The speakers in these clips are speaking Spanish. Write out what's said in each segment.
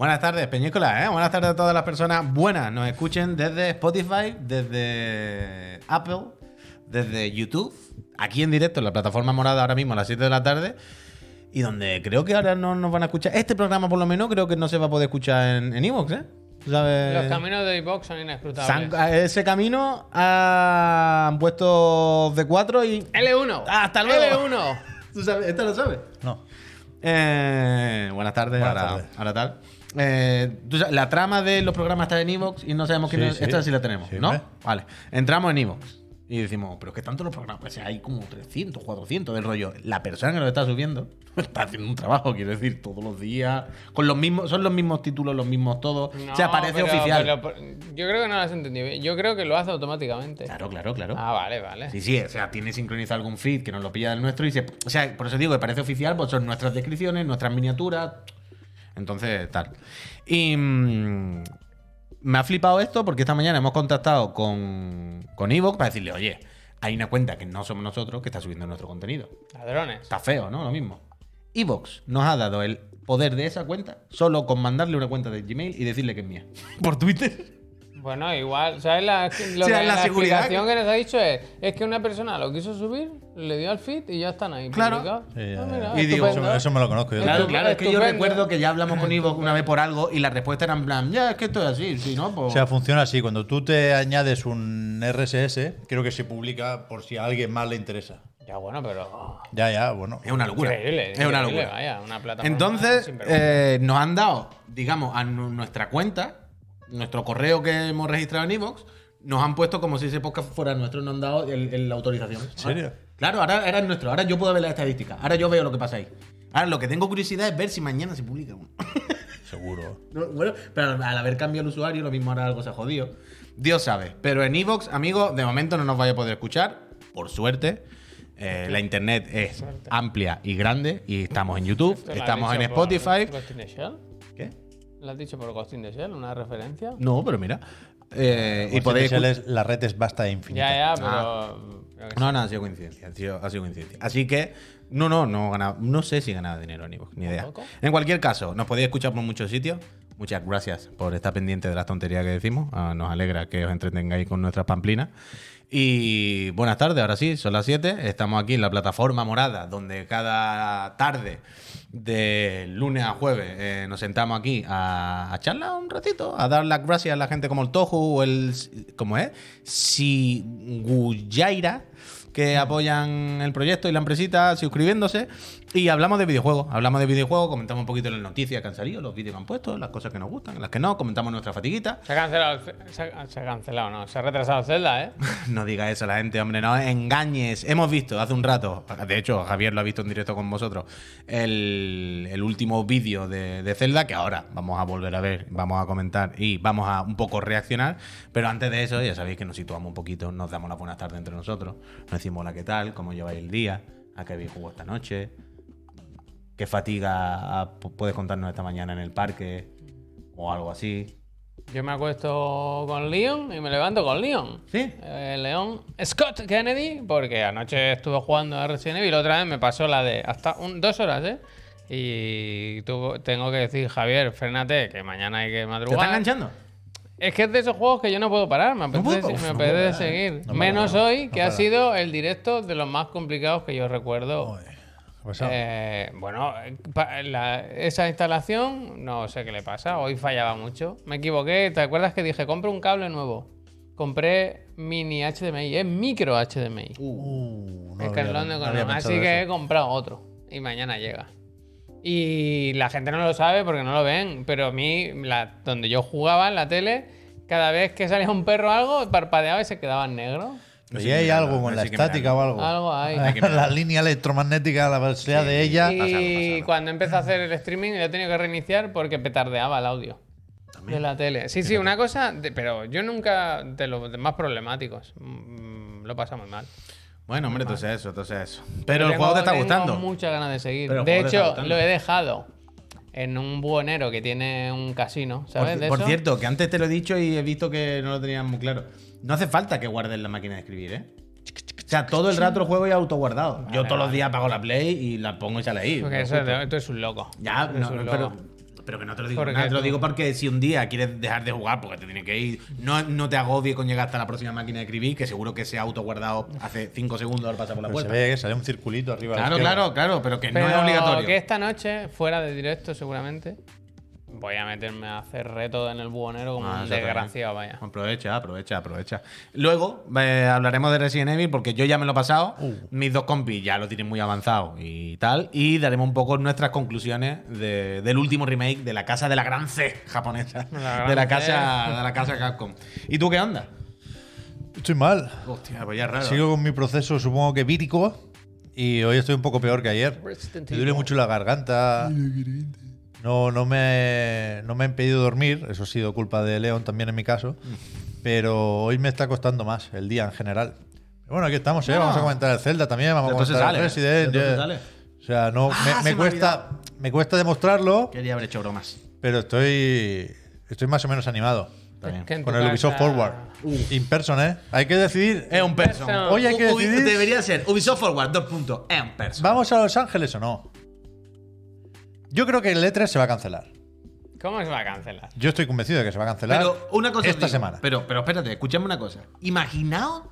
Buenas tardes, Peñícola, ¿eh? Buenas tardes a todas las personas buenas. Nos escuchen desde Spotify, desde Apple, desde YouTube, aquí en directo en la plataforma morada ahora mismo a las 7 de la tarde. Y donde creo que ahora no nos van a escuchar. Este programa, por lo menos, creo que no se va a poder escuchar en en Evox, ¿eh? Los caminos de iVox son inescrutables. San- ese camino han puesto de 4 y. L1. ¡Hasta luego! L1. ¿Tú sabes? ¿Esta lo sabes? No. Eh, buenas tardes, Buenas ahora, tardes. ahora tal. Eh, la trama de los programas está en Evox y no sabemos quién Sí, es. sí. Esta sí la tenemos, Sí, ¿no? hombre. Vale. Entramos en Evox y decimos, pero es que tanto los programas, o sea, hay como 300, 400 del rollo. La persona que lo está subiendo está haciendo un trabajo, quiero decir, todos los días, con los mismos, son los mismos títulos, los mismos todos. o sea, No, parece pero- oficial. pero yo creo que no lo has entendido bien. Yo creo que lo hace automáticamente. Claro, claro, claro. Ah, vale, vale. Sí, sí, o sea, tiene sincronizado algún feed que nos lo pilla del nuestro y se. O sea, por eso digo que parece oficial, pues son nuestras descripciones, nuestras miniaturas. Entonces, tal. Y. mm, me ha flipado esto porque esta mañana hemos contactado con, con Evox para decirle, oye, hay una cuenta que no somos nosotros que está subiendo nuestro contenido. Ladrones. Está feo, ¿no? Lo mismo. Evox nos ha dado el poder de esa cuenta solo con mandarle una cuenta de Gmail y decirle que es mía. Por Twitter. Bueno, igual, ¿sabes? La, lo O sea, que- la la, seguridad explicación que- que... nos ha dicho es, es que una persona lo quiso subir, le dio al feed y ya están ahí. Claro. publicados. Sí, ya, Ah, mira, Y digo. Eso, eso me lo conozco yo. Claro, claro, es que yo recuerdo que ya hablamos con Evox una vez por algo y la respuesta era en plan, ya, es que esto es así, si no, pues... O sea, funciona así. Cuando tú te añades un RSS, creo que se publica por si a alguien más le interesa. Ya, bueno, pero... Ya, ya, bueno. es una locura. Increíble. es una locura. Vaya, una plataforma Entonces, eh, nos han dado, digamos, a nu- nuestra cuenta, nuestro correo que hemos registrado en Evox, nos han puesto como si ese podcast fuera nuestro, nos han dado el- el- la autorización. ¿En serio? Claro, ahora, es nuestro, ahora yo puedo ver las estadísticas, ahora yo veo lo que pasa ahí. Ahora lo que tengo curiosidad es ver si mañana se publica uno. Seguro. No, Bueno, pero al haber cambiado el usuario, lo mismo ahora algo se ha jodido. Dios sabe. Pero en Evox, amigo, de momento no nos vaya a poder escuchar. Por suerte. Eh, la internet es amplia y grande. Y estamos en YouTube, ¿Esto lo has estamos en Spotify. ¿Qué? ¿Lo has dicho por Ghost in the Shell? ¿Una referencia? No, pero mira. Eh, y podéis. escu- la red es vasta e infinita. Ya, ya, pero... Ah. pero que No, no, ha sido coincidencia. Ha sido, ha sido coincidencia. Así que, no, no, no ganaba, no sé si ganaba dinero en Evox, ni idea. ¿Tampoco? En cualquier caso, nos podéis escuchar por muchos sitios. Muchas gracias por estar pendiente de las tonterías que decimos. Ah, nos alegra que os entretengáis con nuestras pamplinas. Y buenas tardes, ahora sí, son las 7. Estamos aquí en la plataforma morada, donde cada tarde, de lunes a jueves, eh, nos sentamos aquí a, a charlar un ratito, a dar las gracias a la gente como el Toju o el. ¿Cómo es? Siguyaira que apoyan el proyecto y la empresita suscribiéndose. Y hablamos de videojuegos. Hablamos de videojuegos, comentamos un poquito las noticias que han salido, los vídeos que han puesto, las cosas que nos gustan, las que no, comentamos nuestra fatiguita. Se ha cancelado, el ce- se ha, se ha cancelado, no, se ha retrasado Zelda, ¿eh? No diga eso a la gente, hombre, no engañes. Hemos visto hace un rato, de hecho, Javier lo ha visto en directo con vosotros, el, el último vídeo de, de Zelda, que ahora vamos a volver a ver, vamos a comentar y vamos a un poco reaccionar. Pero antes de eso, ya sabéis que nos situamos un poquito, nos damos las buenas tardes entre nosotros, nos decimos hola, ¿qué tal? ¿Cómo lleváis el día? ¿A qué habéis jugado esta noche? ¿Qué fatiga ah, pu- puedes contarnos esta mañana en el parque? O algo así. Yo me acuesto con Leon y me levanto con Leon. ¿Sí? Eh, León Scott Kennedy, porque anoche estuve jugando a Resident Evil, otra vez me pasó la de hasta un- dos horas, ¿eh? Y tuvo- tengo que decir, Javier, frénate, que mañana hay que ¿Te está madrugar. enganchando? Es que es de esos juegos que yo no puedo parar, me apetece, puedo- me seguir. no Menos no, hoy, que ha sido el directo de los más complicados que yo recuerdo. Joder, ¿qué ha pasado? Eh, bueno, la- esa instalación, no sé qué le pasa, hoy fallaba mucho. Me equivoqué, ¿te acuerdas que dije, compra un cable nuevo? Compré mini HDMI, es micro HDMI. Uh, es que había- en London no con- Así que he comprado otro y mañana llega. Y la gente no lo sabe porque no lo ven, pero a mí, la- donde yo jugaba en la tele, cada vez que salía un perro o algo, parpadeaba y se quedaba en negro. Pero Sí, ya hay algo con no la estática o algo. Algo hay. La línea electromagnética, la velocidad de ella. Y Pásalo, pásalo. cuando empecé a hacer el streaming, lo he tenido que reiniciar porque petardeaba el audio de la tele. Sí, sí, una cosa, de- pero yo nunca de los más problemáticos. mm, lo pasa muy mal. Bueno, hombre, entonces eso, entonces eso. Pero el tengo- juego te está tengo gustando. muchas ganas de seguir. Pero el de juego te está hecho, gustando. lo he dejado en un buhonero que tiene un casino, Por, ¿sabes? de por eso? cierto, que antes te lo he dicho y he visto que no lo tenías muy claro. No hace falta que guardes la máquina de escribir, ¿eh? O sea, todo el rato el juego ya autoguardado. Yo todos los días apago la Play y la pongo y sale ahí. Porque eso, tú eres un loco. Ya, no, un pero, loco. pero Pero que no te lo digo, ¿Por por nada, qué te lo digo porque si un día quieres dejar de jugar porque te tienes que ir, no, no te agobies con llegar hasta la próxima máquina de escribir, que seguro que se ha autoguardado hace 5 segundos al pasar por la Pero se puerta. ve que sale un circulito arriba. la Claro, claro, claro, pero que Pero no es obligatorio. que esta noche, fuera de directo seguramente, voy a meterme a hacer retos en el buhonero como Ah, un desgraciado, vaya. Aprovecha, aprovecha, aprovecha. Luego eh, hablaremos de Resident Evil porque yo ya me lo he pasado. Uh. Mis dos compis ya lo tienen muy avanzado y tal. Y daremos un poco nuestras conclusiones de- del último remake de la casa de la gran C japonesa. La gran de la C. casa de la casa Capcom. ¿Y tú qué onda? Estoy mal. Hostia, pues ya es raro. Sigo con mi proceso, supongo que vírico. Y hoy estoy un poco peor que ayer. Me duele mucho la garganta. No, no, me, no me ha impedido dormir. Eso ha sido culpa de León también en mi caso. Pero hoy me está costando más el día en general. Pero bueno, aquí estamos, ¿eh? No. Vamos a comentar el Zelda también. Vamos a Entonces comentar sale, el Resident. yeah. sale. O sea, no, Ah, me, se me me cuesta, me cuesta demostrarlo, Quería haber hecho bromas. pero estoy, estoy más o menos animado. En Con el Ubisoft casa- Forward. In person, ¿eh? Hay que decidir. Es un person. Hoy hay que Ubi- decidir- Debería ser Ubisoft Forward, dos puntos. Es un person. ¿Vamos a Los Ángeles o no? Yo creo que el E3 se va a cancelar. ¿Cómo se va a cancelar? Yo estoy convencido de que se va a cancelar Pero una cosa os esta digo, semana. Pero, pero espérate, escuchadme una cosa. Imaginaos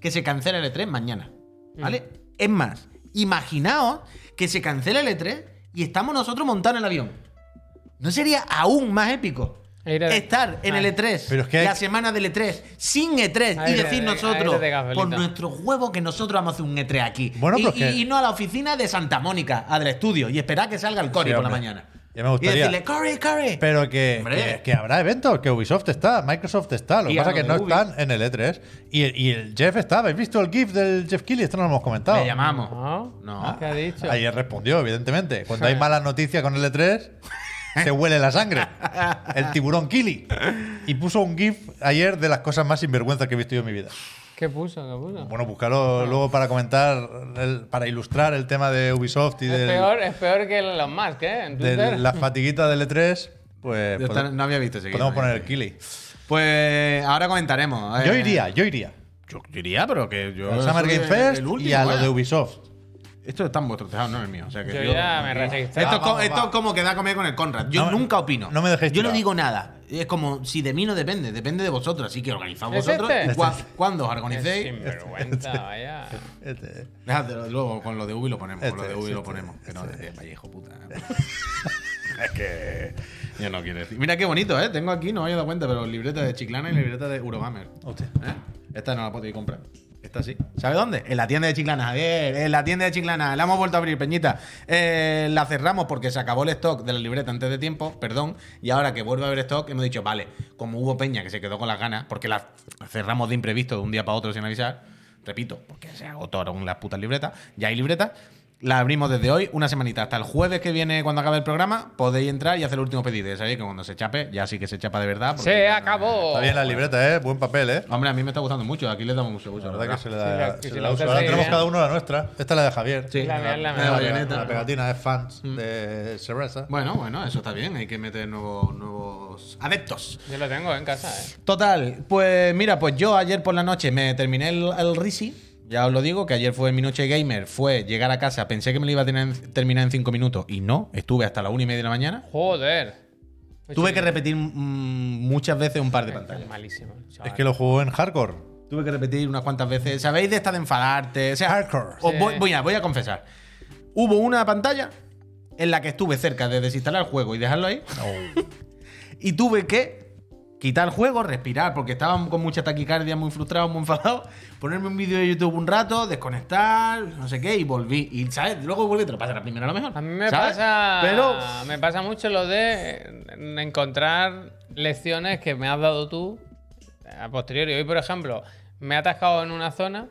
que se cancela el E3 mañana. ¿Vale? Es más, imaginaos que se cancela el E3 y estamos nosotros montados en el avión. ¿No sería aún más épico? Estar en el Ay. E3, Pero es que hay- la semana del E3, sin E3, y Aire decir de- nosotros, por nuestros huevos, que nosotros vamos a hacer un E3 aquí. Bueno, y, pero es que- y- y no a la oficina de Santa Mónica, a del estudio, y esperar que salga el Cory Sí, por la hombre. mañana. Ya me gustaría. Y decirle, Cory, Cory. Pero que, Hombre. que, que habrá eventos, que Ubisoft está, Microsoft está. Lo que Y pasa es que no Ubi. están en el E3. Y, y el Jeff está. ¿Habéis visto el GIF del Jeff Keighley? Esto no lo hemos comentado. Le llamamos. ¿No? No. ¿Qué ha dicho? Ayer respondió, evidentemente. Cuando hay malas noticias con el E3, se huele la sangre. El tiburón Kili. Y puso un GIF ayer de las cosas más sinvergüenzas que he visto yo en mi vida. ¿Qué puso? ¿Qué puso? Bueno, búscalo luego para comentar, el- para ilustrar el tema de Ubisoft y es, del- peor, es peor que los más, ¿eh? En de Twitter. la fatiguita del E3. Pues Yo no había visto ese podemos poner el Kili. Pues ahora comentaremos. Yo eh. iría, yo iría. Yo iría, pero que yo. Al Summer soy Game Fest el último, y a lo vaya. de Ubisoft. Esto está en vuestro tejado, no en el mío. O sea que Yo yo- ya me registré. Esto, es Va, co- vamos, esto va. es como quedar a comer con el Conrad. Yo No nunca opino. no me dejéis Yo no digo nada. Es como si de mí no depende, depende de vosotros. Así que organizaos ¿Es vosotros. este? y cua- Cuando os organicéis. sinvergüenza, vaya. Este- Déjatelo, luego con lo de Ubi lo ponemos. con lo Este, de Ubi este, lo ponemos. Que no, de Vallejo, puta. es que. Yo no quiero decir. Mira qué bonito, ¿eh? Tengo aquí, no me había dado cuenta, pero libreta de Chiclana y libreta de Eurogamer. Hostia. ¿Eh? Esta no la podéis comprar. Esta sí. ¿Sabe dónde? En la tienda de Chiclana, Javier. En la tienda de Chiclana. La hemos vuelto a abrir, Peñita. Eh, la cerramos porque se acabó el stock de la libreta antes de tiempo, perdón. Y ahora que vuelve a haber stock, hemos dicho, vale, como hubo Peña que se quedó con las ganas, porque la cerramos de imprevisto de un día para otro sin avisar. Repito, porque se agotaron las putas libretas. Ya hay libretas. La abrimos desde hoy, una semanita. Hasta el jueves que viene, cuando acabe el programa, podéis entrar y hacer el último pedido. Sabéis que cuando se chape, ya sí que se chapa de verdad. Se acabó. Está bien la libreta, ¿eh? Buen papel, ¿eh? Hombre, a mí me está gustando mucho. Aquí le damos mucho uso. La verdad que se le Sí, da, la- se la uso. Ahora tenemos cada uno la nuestra. Esta es la de Javier. Sí, La la bayoneta. La pegatina es fans de Cereza. Bueno, bueno, eso está bien. Hay que meter nuevos, nuevos adeptos. Yo lo tengo en casa, ¿eh? Total, pues mira, pues yo ayer por la noche me terminé el, el Risi. Ya os lo digo, que ayer fue mi noche gamer. Fue llegar a casa, pensé que me lo iba a tener- terminar en 5 minutos y no. Estuve hasta la una y media de la mañana. Joder. Tuve que repetir mm, muchas veces un par de Es pantallas. malísimo. chaval. Es que lo jugó en hardcore. Tuve que repetir unas cuantas veces. ¿Sabéis de esta de enfadarte? O sea, Hardcore. os voy, voy a, voy a confesar. Hubo una pantalla en la que estuve cerca de desinstalar el juego y dejarlo ahí. y tuve que quitar el juego, respirar, porque estaba con mucha taquicardia, muy frustrado, muy enfadado. Ponerme un vídeo de YouTube un rato, desconectar, no sé qué, y volví. Y, ¿sabes? Luego y te lo pasa la primera a lo mejor. A mí me ¿sabes? pasa. Pero. Me pasa mucho lo de eh, encontrar lecciones que me has dado tú a posteriori. Hoy, por ejemplo, me he atascado en una zona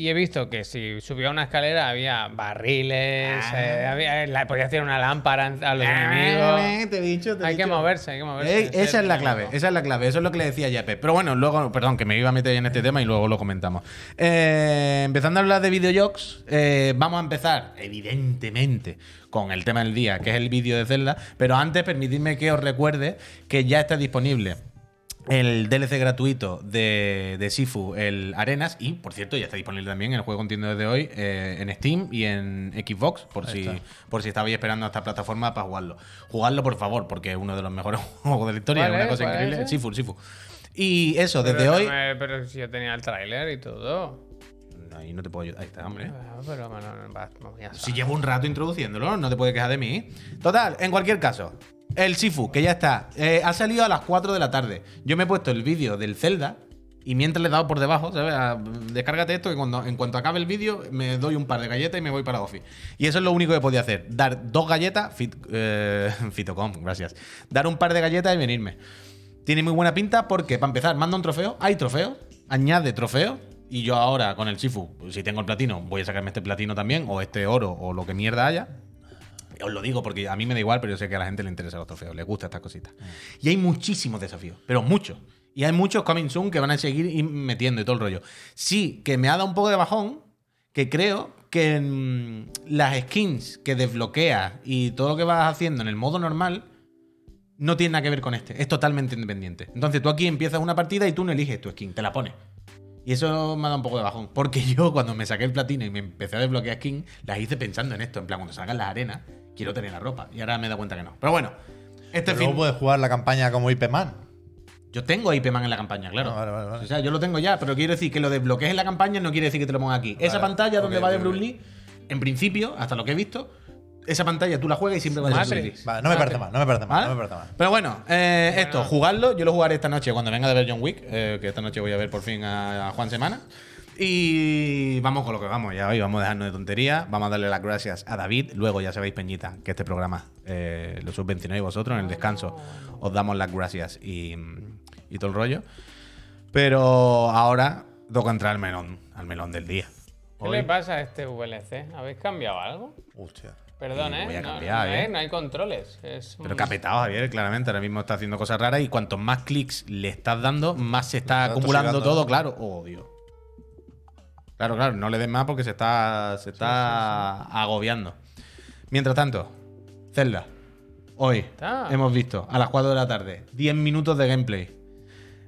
y he visto que si subía una escalera había barriles, Ah. eh, había, la- podía hacer una lámpara a los enemigos. Te he dicho, te he Hay que moverse, hay que moverse. Eh, esa es la clave, esa es la clave, eso es lo que le decía Yepe. Pero bueno, luego, perdón, que me iba a meter en este tema y luego lo comentamos. Eh, empezando a hablar de videojuegos, eh, vamos a empezar, evidentemente, con el tema del día, que es el vídeo de Zelda. Pero antes, permitidme que os recuerde que ya está disponible el DLC gratuito de, de Sifu, el Arenas, y por cierto, ya está disponible también el juego entiendo desde hoy eh, en Steam y en Xbox, por Ahí si, está. por si estabais esperando a esta plataforma para jugarlo. Jugadlo, por favor, porque es uno de los mejores juegos de la historia, ¿Cuál es una cosa ¿Cuál es increíble. Sifu, Sifu. Y eso, desde Pero hoy. no me- pero si yo tenía el tráiler y todo. Ahí no te puedo ayudar. Ahí está, hombre. Ah, pero bueno, va- vamos, ya Si llevo un rato introduciéndolo, no te puedes quejar de mí. Total, en cualquier caso, el Sifu, que ya está, eh, ha salido a las 4 de la tarde. Yo me he puesto el vídeo del Zelda y mientras le he dado por debajo, ¿sabes? A- descárgate esto y cuando, en cuanto acabe el vídeo me doy un par de galletas y me voy para Office. Y eso es lo único que podía hacer. Dar dos galletas, fit, eh, Fitocom, gracias. Dar un par de galletas y venirme. Tiene muy buena pinta porque, para empezar, manda un trofeo. Hay trofeos. Añade trofeos. Y yo ahora, con el Sifu, si tengo el platino, voy a sacarme este platino también, o este oro, o lo que mierda haya. Os lo digo porque a mí me da igual, pero yo sé que a la gente le interesa los trofeos, les gusta estas cositas. Y hay muchísimos desafíos, pero muchos. Y hay muchos coming soon que van a seguir metiendo y todo el rollo. Sí, que me ha dado un poco de bajón, que creo que mm, las skins que desbloqueas y todo lo que vas haciendo en el modo normal no tiene nada que ver con este. Es totalmente independiente. Entonces tú aquí empiezas una partida y tú no eliges tu skin, te la pones. Y eso me ha dado un poco de bajón. Porque yo, cuando me saqué el platino y me empecé a desbloquear skin, las hice pensando en esto. En plan, cuando salgan las arenas, quiero tener la ropa. Y ahora me he dado cuenta que no. Pero bueno, este Pero fin. puedes jugar la campaña como IP Man. Yo tengo IP Man en la campaña, claro. Ah, vale, vale, vale. O sea, yo lo tengo ya, pero quiero decir que lo desbloquees en la campaña no quiere decir que te lo ponga aquí. Esa pantalla donde va de Bruce. Lee, en principio, hasta lo que he visto, esa pantalla tú la juegas y siempre va a ser Matrix. Bruce Lee. Vale, no me parece mal, no me parece mal, ¿Vale? no me parece mal. Pero bueno, eh, esto, jugarlo, yo lo jugaré esta noche cuando venga de ver John Wick, eh, que esta noche voy a ver por fin a, a Juan Semana. Y vamos con lo que vamos, ya hoy vamos a dejarnos de tonterías, vamos a darle las gracias a David, luego ya sabéis, Peñita, que este programa eh, lo subvencionáis vosotros en el descanso, os damos las gracias y, y todo el rollo. Pero ahora toca entrar al melón, al melón del día. ¿Qué Hoy- le pasa a este VLC? ¿Habéis cambiado algo? Hostia. Perdón, ¿eh? voy a no, cambiar, no, ¿eh? ¿eh? No hay controles. Es Pero un- capetado, Javier, claramente. Ahora mismo está haciendo cosas raras y cuantos más clics le estás dando, más se está Está acumulando tosigando, todo, claro. Oh, Dios. Claro, claro, no le des más porque se está, se está agobiando. Mientras tanto, Zelda. Hoy Está. hemos visto a las 4 de la tarde 10 minutos de gameplay.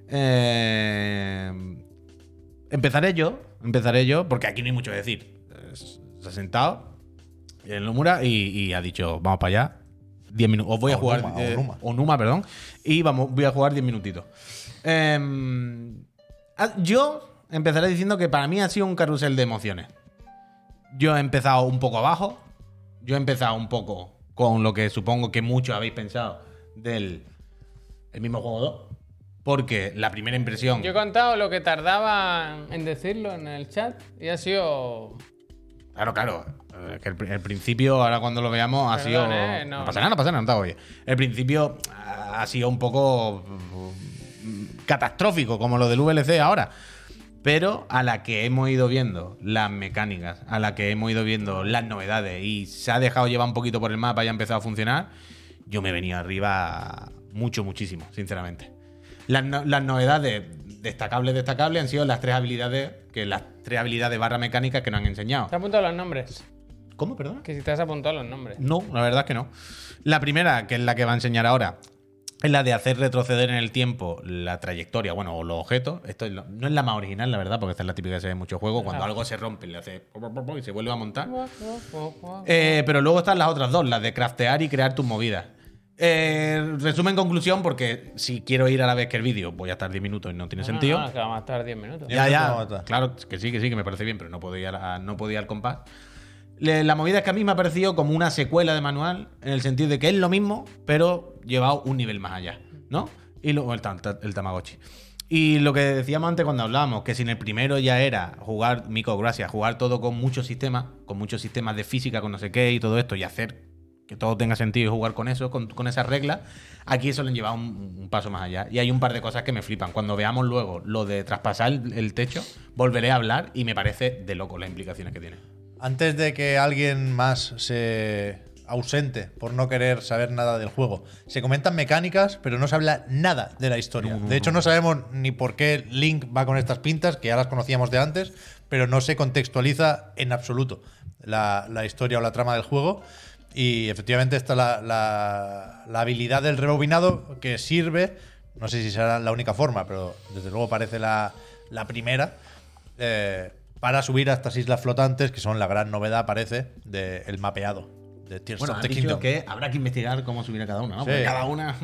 Eh, empezaré yo, empezaré yo, porque aquí no hay mucho que decir. Se ha sentado en Nomura y, y ha dicho, vamos para allá. 10 minutos. Os voy a Onuma, jugar. eh, Onuma. Onuma, perdón. Y vamos, voy a jugar 10 minutitos. Em, yo empezaré diciendo que para mí ha sido un carrusel de emociones. Yo he empezado un poco abajo. Yo he empezado un poco con lo que supongo que muchos habéis pensado del el mismo juego 2. Porque la primera impresión. Yo he contado lo que tardaba en decirlo en el chat y ha sido. Claro, claro. Eh, que el, pri- el principio, ahora cuando lo veamos, ha sido. eh, no, no, pasa nada, no pasa nada, no te oye. El principio ah, ha sido un poco mm, catastrófico, como lo del VLC ahora. Pero a la que hemos ido viendo las mecánicas, a la que hemos ido viendo las novedades y se ha dejado llevar un poquito por el mapa y ha empezado a funcionar, yo me he venido arriba mucho, muchísimo, sinceramente. Las, no- las novedades destacables, destacables han sido las tres habilidades, que las tres habilidades barra mecánicas que nos han enseñado. ¿Te has apuntado los nombres? ¿Cómo, perdón? Que si te has apuntado los nombres. No, la verdad es que no. La primera, que es la que va a enseñar ahora, es la de hacer retroceder en el tiempo la trayectoria, bueno, o los objetos. Esto es lo- no es la más original, la verdad, porque esta es la típica que se ve en muchos juegos. Cuando algo se rompe, le hace y se vuelve a montar. Eh, pero luego están las otras dos, las de craftear y crear tus movidas. Eh, resumen, conclusión, porque si quiero ir a la vez que el vídeo, voy a estar 10 minutos y no tiene No, sentido. No, no, que vamos a estar 10 minutos. Ya, ya. Claro, que sí, que sí, que me parece bien, pero no puedo ir, a- no puedo ir al compás. La movida es que a mí me ha parecido como una secuela de manual, en el sentido de que es lo mismo, pero llevado un nivel más allá, ¿no? Y luego el, tam- el Tamagotchi. Y lo que decíamos antes cuando hablábamos, que si en el primero ya era jugar, Mico, gracias, jugar todo con muchos sistemas, con muchos sistemas de física, con no sé qué y todo esto, y hacer que todo tenga sentido y jugar con eso, con, con esas reglas, aquí eso le han llevado un, un paso más allá. Y hay un par de cosas que me flipan. Cuando veamos luego lo de traspasar el, el techo, volveré a hablar y me parece de loco las implicaciones que tiene. Antes de que alguien más se ausente por no querer saber nada del juego, se comentan mecánicas, pero no se habla nada de la historia. de hecho, no sabemos ni por qué Link va con estas pintas, que ya las conocíamos de antes, pero no se contextualiza en absoluto la, la historia o la trama del juego. Y efectivamente está la, la- la habilidad del rebobinado que sirve no sé si será la única forma, pero desde luego parece la, la primera, eh, para subir a estas islas flotantes, que son la gran novedad, parece, del mapeado de Tears Bueno, of the Kingdom. que habrá que investigar cómo subir a cada una, ¿no? Sí. Porque cada una.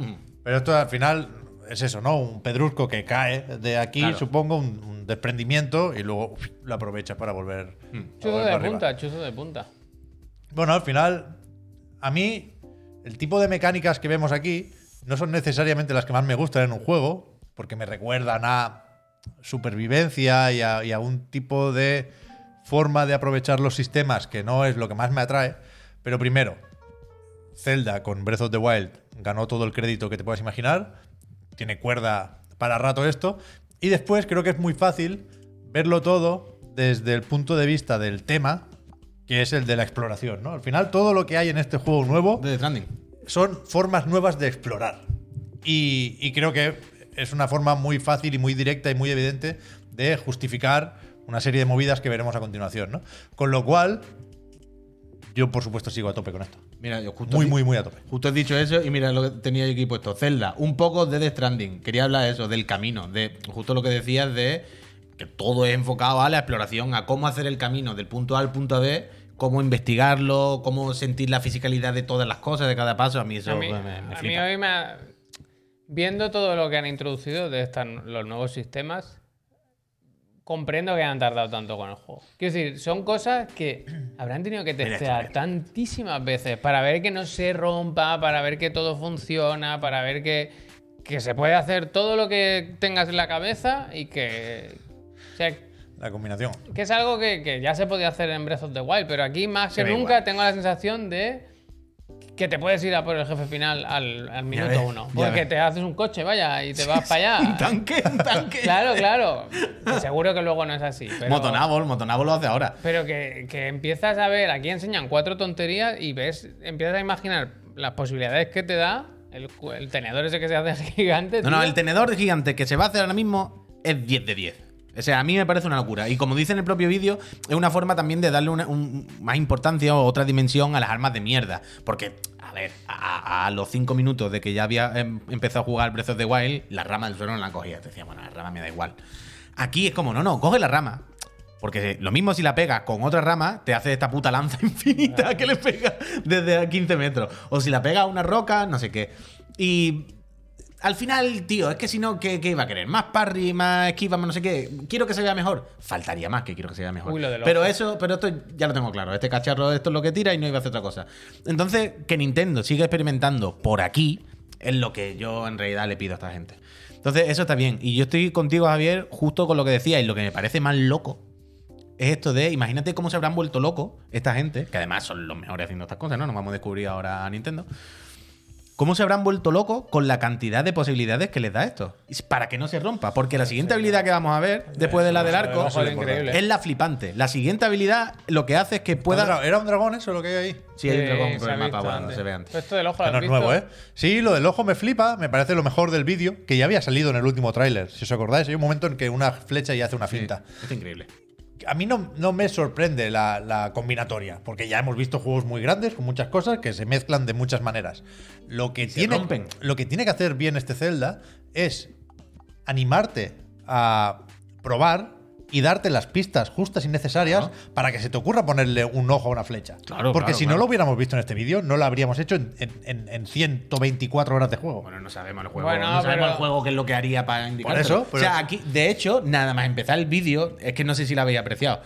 Pero esto al final es eso, ¿no? Un pedrusco que cae de aquí, Claro. supongo, un, un desprendimiento y luego uf, lo aprovechas para volver. a Chuzo de arriba. punta, chuzo de punta. Bueno, al final, a mí, el tipo de mecánicas que vemos aquí no son necesariamente las que más me gustan en un juego, porque me recuerdan a supervivencia y a, y a un tipo de forma de aprovechar los sistemas que no es lo que más me atrae. Pero primero, Zelda con Breath of the Wild ganó todo el crédito que te puedas imaginar. Tiene cuerda para rato esto. Y después creo que es muy fácil verlo todo desde el punto de vista del tema, que es el de la exploración. ¿no? Al final, todo lo que hay en este juego nuevo De son formas nuevas de explorar. Y, y creo que es una forma muy fácil y muy directa y muy evidente de justificar una serie de movidas que veremos a continuación. ¿no? Con lo cual, yo por supuesto sigo a tope con esto. Mira, yo justo. Muy, muy, muy a tope. Justo he dicho eso y mira lo que tenía yo aquí puesto. Zelda, un poco de The Stranding. Quería hablar de eso, del camino, de justo lo que decías de que todo es enfocado a la exploración, a cómo hacer el camino del punto A al punto B, cómo investigarlo, cómo sentir la fisicalidad de todas las cosas, de cada paso. A mí eso a mí, me, me a mí flipa. hoy me ha- Viendo todo lo que han introducido de estas- los nuevos sistemas, comprendo que han tardado tanto con el juego. Quiero decir, son cosas que habrán tenido que testear tantísimas veces para ver que no se rompa, para ver que todo funciona, para ver que, que se puede hacer todo lo que tengas en la cabeza y que... O sea, La combinación. que es algo que, que ya se podía hacer en Breath of the Wild, pero aquí más Se que nunca igual. tengo la sensación de que te puedes ir a por el jefe final al, al minuto ves, uno. Porque te haces un coche, vaya, y te vas para allá. Un tanque, un tanque. Claro, claro. Que Seguro que luego no es así. Pero, Motonable, Motonable lo hace ahora. pero que, que empiezas a ver, aquí enseñan cuatro tonterías y ves, empiezas a imaginar las posibilidades que te da el, tenedor ese que se hace gigante. No, no, el tenedor gigante que se va a hacer ahora mismo es 10 de 10. O sea, a mí me parece una locura. Y como dice en el propio vídeo, es una forma también de darle una- un- más importancia o otra dimensión a las armas de mierda. Porque, a ver, a, los 5 minutos de que ya había em, empezado a jugar Breath of the Wild, la rama del suelo no la cogía. Te decía, bueno, la rama me da igual. Aquí es como, no, no, coge la rama. Porque lo mismo si la pegas con otra rama, te hace esta puta lanza infinita que le pega desde a 15 metros. O si la pega a una roca, no sé qué. Y al final, tío, es que si no, ¿qué, qué iba a querer? ¿Más parry, más esquiva, más no sé qué? ¿Quiero que se vea mejor? Faltaría más que quiero que se vea mejor. Uy, lo pero eso, pero esto ya lo tengo claro. Este cacharro, esto es lo que tira y no iba a hacer otra cosa. Entonces, que Nintendo siga experimentando por aquí es lo que yo en realidad le pido a esta gente. Entonces, eso está bien. Y yo estoy contigo, Javier, justo con lo que decía y lo que me parece más loco es esto de, imagínate cómo se habrán vuelto locos esta gente, que además son los mejores haciendo estas cosas, ¿no? Nos vamos a descubrir ahora a Nintendo. ¿Cómo se habrán vuelto locos con la cantidad de posibilidades que les da esto? Para que no se rompa. Porque la siguiente habilidad que vamos a ver, después de la del arco, es la flipante. La siguiente habilidad lo que hace es que pueda. ¿Era un dragón eso lo que hay ahí? Sí, hay un dragón se por el mapa, bueno, no se ve antes. Esto del ojo no has es visto. nuevo, ¿eh? Sí, lo del ojo me flipa, me parece lo mejor del vídeo, que ya había salido en el último tráiler. Si os acordáis, hay un momento en que una flecha y hace una finta. Es increíble. A mí no, no me sorprende la, la combinatoria, porque ya hemos visto juegos muy grandes con muchas cosas que se mezclan de muchas maneras. Lo que, tiene, rompen. lo que tiene que hacer bien este Zelda es animarte a probar y darte las pistas justas y necesarias para que se te ocurra ponerle un ojo a una flecha. Claro, porque claro, si no lo hubiéramos visto en este vídeo, no lo habríamos hecho en, en- en- en 124 horas de juego. Bueno, no sabemos el juego. Bueno, no sabemos pero- el juego qué es lo que haría para indicar. Por eso, O sea, aquí, de hecho, nada más empezar el vídeo, es que no sé si la habéis apreciado.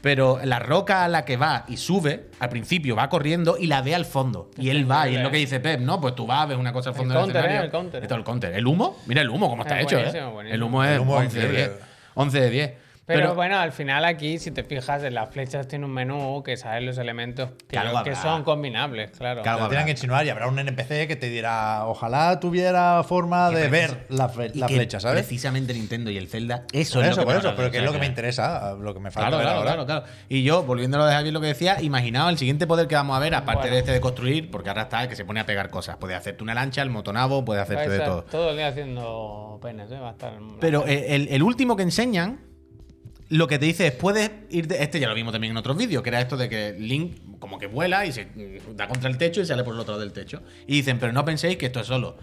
Pero la roca a la que va y sube, al principio va corriendo y la ve al fondo. Y él va, y es lo que dice Pep, ¿no? Pues tú vas, ves una cosa al El fondo del counter, escenario. ¿eh? El counter. Esto es el counter. ¿El humo? Mira el humo, cómo está Es hecho, ¿eh? El humo es El humo es 11 de increíble. 10. 11 de 10. Pero, bueno, al final aquí, si te fijas, en las flechas tiene un menú que sabe los elementos que, Que son combinables, claro. Claro. Tienen que insinuar y habrá un NPC que te dirá, ojalá tuviera forma de ver la, la flecha, ¿sabes? Precisamente Nintendo y el Zelda, eso Por es eso, lo que por me eso, pero que es lo que me interesa, lo que me falta Claro, ver claro, ahora. claro, claro. Y yo, volviendo a lo de Javier, lo que decía, imaginaos el siguiente poder que vamos a ver, aparte Bueno. de este de construir, porque ahora está el que se pone a pegar cosas. Puede hacerte una lancha, el motonabo, puede hacerte de estar todo. el día haciendo penes, ¿eh? Va a estar. Pero el, el último que enseñan, lo que te dice es, puedes ir... de- este ya lo vimos también en otros vídeos, que era esto de que Link como que vuela y se da contra el techo y sale por el otro lado del techo. Y dicen, pero no penséis que esto es solo.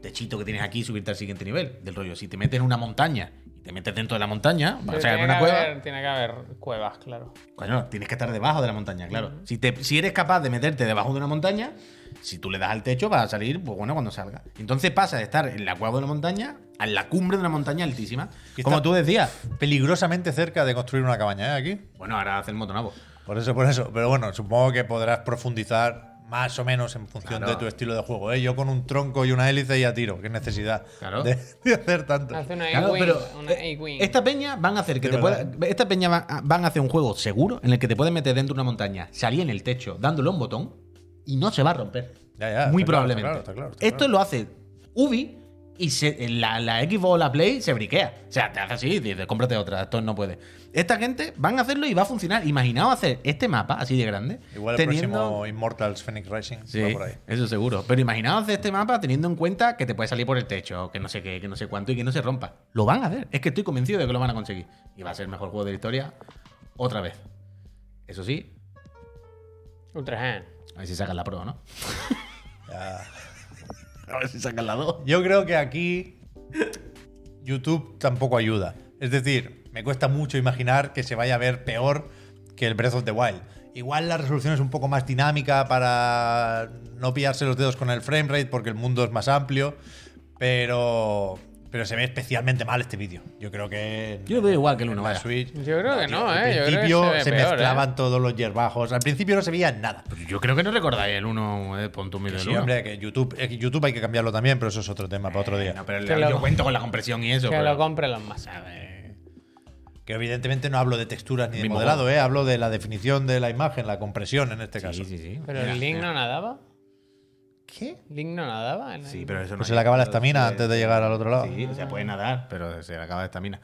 techito que tienes aquí y subirte al siguiente nivel. Del rollo, si te metes en una montaña y te metes dentro de la montaña, tiene, una que cueva. haber, tiene que haber cuevas, claro. Coño, tienes que estar debajo de la montaña, claro. Si, te, si eres capaz de meterte debajo de una montaña, si tú le das al techo, vas a salir, pues bueno, cuando salga. Entonces pasa de estar en la cueva de una montaña a la cumbre de una montaña altísima. Y Como tú decías. Peligrosamente cerca de construir una cabaña, ¿eh? Aquí. Bueno, ahora hace el motonabo. Por eso, por eso. Pero bueno, supongo que podrás profundizar más o menos en función Claro. de tu estilo de juego. ¿eh? Yo con un tronco y una hélice ya tiro. Qué necesidad Claro. de, de hacer tanto. Hace una Claro, A-Wing. pero Una eh, esta peña van a hacer que De te pueda, esta peña va- van a hacer un juego seguro en el que te puedes meter dentro de una montaña, salir en el techo, dándole un botón y no se va a romper. Ya, ya, Muy está claro, probablemente. está claro, está claro, está Esto claro. lo hace Ubi y se- la, la Xbox o la Play se briquea. O sea, te hace así y dices, cómprate otra, esto no puede. Esta gente van a hacerlo y va a funcionar. Imaginaos hacer este mapa así de grande. Igual el teniendo- próximo Immortals Phoenix Rising Sí, va por ahí. eso seguro. Pero imaginaos hacer este mapa teniendo en cuenta que te puede salir por el techo, que no sé qué, que no sé cuánto y que no se rompa. Lo van a hacer. Es que estoy convencido de que lo van a conseguir. Y va a ser el mejor juego de la historia otra vez. Eso sí, Ultra Hand. a ver si sacan la pro, ¿no? Ya. A ver si sacan la 2. Yo creo que aquí YouTube tampoco ayuda. Es decir, me cuesta mucho imaginar que se vaya a ver peor que el Breath of the Wild. Igual la resolución es un poco más dinámica para no pillarse los dedos con el framerate porque el mundo es más amplio, pero pero se ve especialmente mal este vídeo. Yo creo que Yo lo veo igual que el uno, en la vaya. Switch- Yo creo que tío, no, Al ¿eh? Yo creo que principio se peor, mezclaban ¿eh? todos los hierbajos. Al principio no se veía nada. Yo creo que no recordáis el 1, eh, pon tu del Sí, uno. hombre, que YouTube, eh, que YouTube hay que cambiarlo también, pero eso es otro tema para otro día. No, pero Que el- lo- yo cuento con la compresión y eso. Que pero- lo compren los más. Que evidentemente no hablo de texturas ni de modelado. ¿eh? hablo de la definición de la imagen, la compresión en este caso. Sí, sí, sí. Pero Mira, el Link mira. no nadaba. ¿Qué? Link no nadaba. en Sí, pero eso no Pues se le acaba la estamina antes de llegar al otro lado. Sí, o sea, puede nadar, pero se le acaba la estamina.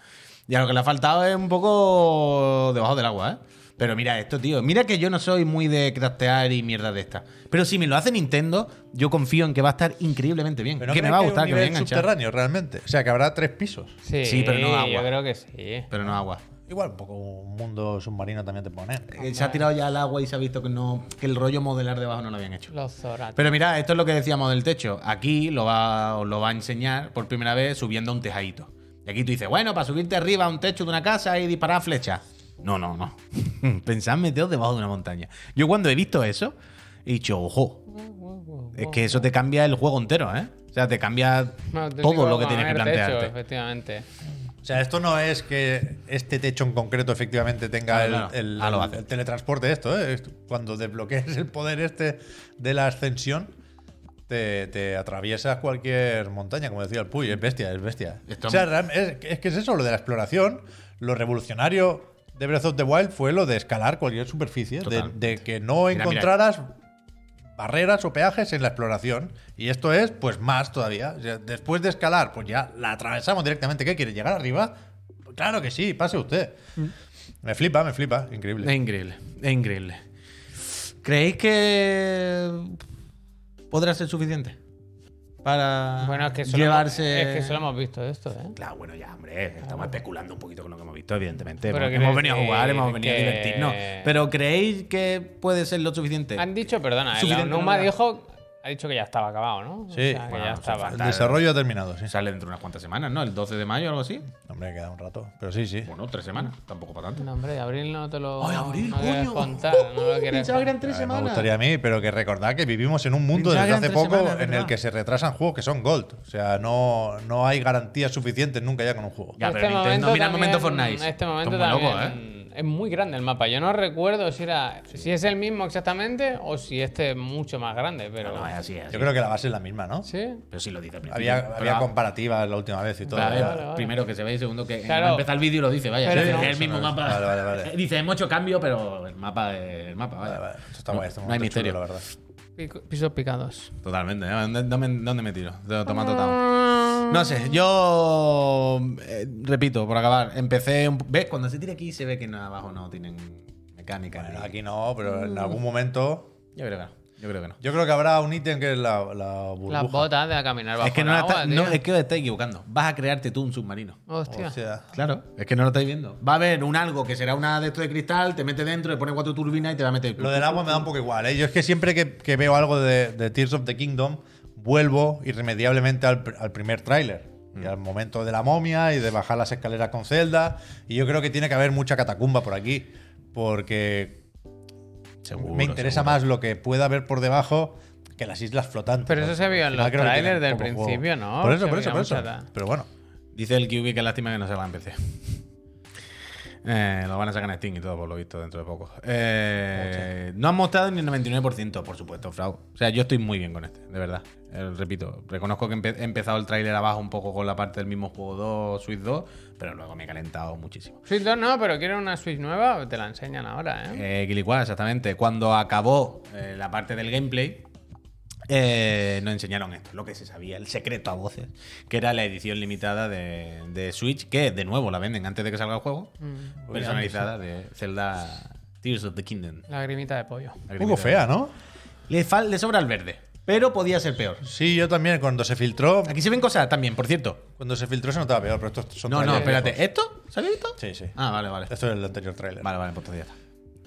Y a lo que le ha faltado es un poco debajo del agua, ¿eh? Pero mira esto, tío. Mira que yo no soy muy de craftear y mierda de esta. Pero si me lo hace Nintendo, yo confío en que va a estar increíblemente bien. Pero que me ¿crees va a gustar, un que me va a nivel enganchar. subterráneo realmente. O sea, que habrá tres pisos. Sí, Sí, pero no agua. Yo creo que sí. Pero no agua. Igual un poco un mundo submarino también te pone. Eh, Se ha tirado ya al agua y se ha visto que no que el rollo modelar debajo no lo habían hecho. Los Zorat. Pero mira, esto es lo que decíamos del techo. Aquí lo va, os lo va a enseñar por primera vez subiendo a un tejadito. Y aquí tú dices, bueno, para subirte arriba a un techo de una casa y disparar flechas. No, no, no. Pensad meteos debajo de una montaña. Yo cuando he visto eso, he dicho, ojo, es que eso te cambia el juego entero, ¿eh? O sea, te cambia todo lo que tienes que comer techo, plantearte. efectivamente. O sea, esto no es que este techo en concreto efectivamente tenga el, el- Ah, el- el teletransporte esto, ¿eh? Cuando desbloquees el poder este de la ascensión, te, te atraviesas cualquier montaña, como decía el Puy. Es bestia, es bestia. Esto- O sea, es, es que es eso, lo de la exploración. Lo revolucionario de Breath of the Wild fue lo de escalar cualquier superficie, de, que no mira. encontraras barreras o peajes en la exploración. Y esto es, pues, más todavía. Después de escalar, pues ya la atravesamos directamente. ¿Qué quiere? ¿Llegar arriba? Claro que sí, pase usted. Me flipa, me flipa. Increíble. Es increíble, es increíble. ¿Creéis que podrá ser suficiente? Para Bueno, es que eso llevarse. Hemos- es que eso lo hemos visto esto, ¿eh? Claro, bueno, ya, hombre, estamos especulando un poquito con lo que hemos visto, evidentemente. Pero hemos, venido a jugar, hemos venido a divertirnos. Pero ¿creéis que puede ser lo suficiente? Han dicho, perdona, el Numa dijo, ha dicho que ya estaba acabado, ¿no? O Sí. sea, que Bueno, ya no hace estaba. El desarrollo ha terminado, sí. Sale dentro de unas cuantas semanas, ¿no? El 12 de mayo o algo así. Hombre, queda un rato. Pero sí, sí. Bueno, tres semanas, tampoco para tanto. No, hombre, abril no te lo. ¡Ay, abril, no quieres coño! contar, no lo quieres que eran tres ver, Me semanas. gustaría a mí, pero que recordad que vivimos en un mundo desde que hace poco semanas, en el que se retrasan juegos que son gold. O sea, no, no hay garantías suficientes nunca ya con un juego. Ya, pero Nintendo, mira el momento Fortnite. Este momento Son muy también locos, ¿eh? Es muy grande el mapa. Yo no recuerdo si era si es el mismo exactamente o si este es mucho más grande, pero. No, es así, es así. Yo creo que la base es la misma, ¿no? Sí. Pero sí lo dice al principio. Había, comparativas la última vez y todo. vale, vale. Primero que se ve y segundo que Claro. va a empezar el vídeo y lo dice, vaya. Pero es el mismo mapa. Vale, vale, vale. Dice, hemos hecho cambio, pero el mapa el mapa, vaya. Vale, vale. Esto está no, guay, esto no hay chulo, misterio. la verdad. Pisos picados. Totalmente. ¿eh? ¿Dónde, dónde- dónde me tiro? De Tomato Town. No sé, yo eh, repito, por acabar, empecé. un- ¿Ves? Cuando se tira aquí se ve que no, abajo no tienen mecánica. Bueno, ni- aquí no, pero en algún momento. Yo creo que no. Yo creo que no. Yo creo que habrá un ítem que es la, la burbuja. Las botas de caminar bajo Es que el no, la agua, está- tío. es que os estáis equivocando. Vas a crearte tú un submarino. Hostia. Hostia. Claro, es que no lo estáis viendo. Va a haber un algo que será una de estos de cristal, te mete dentro, le pone cuatro turbinas y te va a meter. Lo del agua me da un poco igual, ¿eh? Yo es que siempre que, que veo algo de, de Tears of the Kingdom vuelvo irremediablemente al, pr- al primer tráiler. Y al momento de la momia y de bajar las escaleras con Zelda. Y yo creo que tiene que haber mucha catacumba por aquí. Porque Seguro, me interesa seguro. más lo que pueda haber por debajo que las islas flotantes. Pero eso se vio en los trailers del juego. principio, ¿no? Por eso, Se por eso, por eso. Pero bueno. Dice el QB que lástima que no se va en PC. Eh, lo van a sacar en Steam y todo, por lo visto, dentro de poco. Eh, no han mostrado ni el 99%, por supuesto, Frau. O sea, yo estoy muy bien con este, de verdad. Eh, repito, reconozco que empe- he empezado el tráiler abajo un poco con la parte del mismo juego 2, Switch 2, pero luego me he calentado muchísimo. Switch 2 no, pero quiero una Switch nueva, te la enseñan ahora, ¿eh? Eh, exactamente. Cuando acabó eh, la parte del gameplay, eh, nos enseñaron esto, lo que se sabía, el secreto a voces, que era la edición limitada de, de Switch, que de nuevo la venden antes de que salga el juego, Mm. personalizada de Zelda Tears of the Kingdom. Lagrimita de pollo. Un poco fea, ¿no? Le, fal- le sobra el verde, pero podía ser peor. Sí, yo también. Cuando se filtró. Aquí se ven cosas también, por cierto. Cuando se filtró se notaba peor, pero estos son No, no, espérate. ¿Esto? ¿Salió esto? Sí, sí. Ah, vale, vale. Esto es el anterior tráiler. Vale, vale, pues ya está.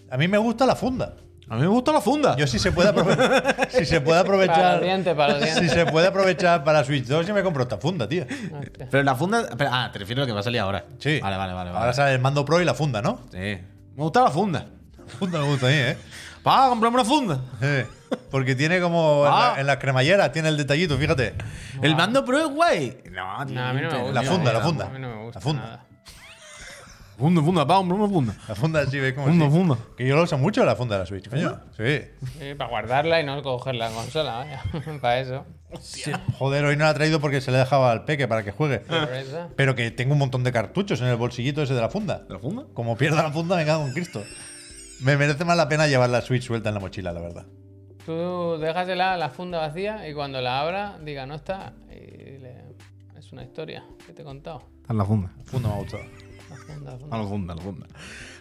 A mí me gusta la funda. A mí me gusta la funda. Yo si se puede aprovechar, si se puede Para aprovechar, los dientes, para los dientes. si se puede aprovechar para Switch 2, yo me compro esta funda, tío. Hostia. Pero la funda. ah, te refiero a lo que va a salir ahora. Sí. Vale, vale, vale. Ahora vale. sale el mando Pro y la funda, ¿no? Sí. Me gusta la funda. Funda me gusta a mí, ¿eh? Pa, comprame una funda. Sí. Porque tiene como en, Ah. la, en las cremalleras, tiene el detallito, fíjate. El mando pro es guay. No, tío, No, a mí no me gusta. La funda, la funda. A mí no me gusta La funda. nada. Funda, funda, comprame una funda. La funda sí, ve como Funda, sí. funda. Que yo lo uso mucho la funda de la Switch, coño. Sí. Sí, para guardarla y no coger la consola, vaya. para eso. Sí. Joder, hoy no la ha traído porque se le dejaba al peque para que juegue. Eso. Pero que tengo un montón de cartuchos en el bolsillito ese de la funda. ¿La funda? Como pierda la funda, me cago en Cristo. Me merece más la pena llevar la Switch suelta en la mochila, la verdad. Tú déjasela la funda vacía y cuando la abra, diga no está. Y le- Es una historia que te he contado. Está en la funda. Funda me ha gustado. La funda, la A funda. la funda, la funda.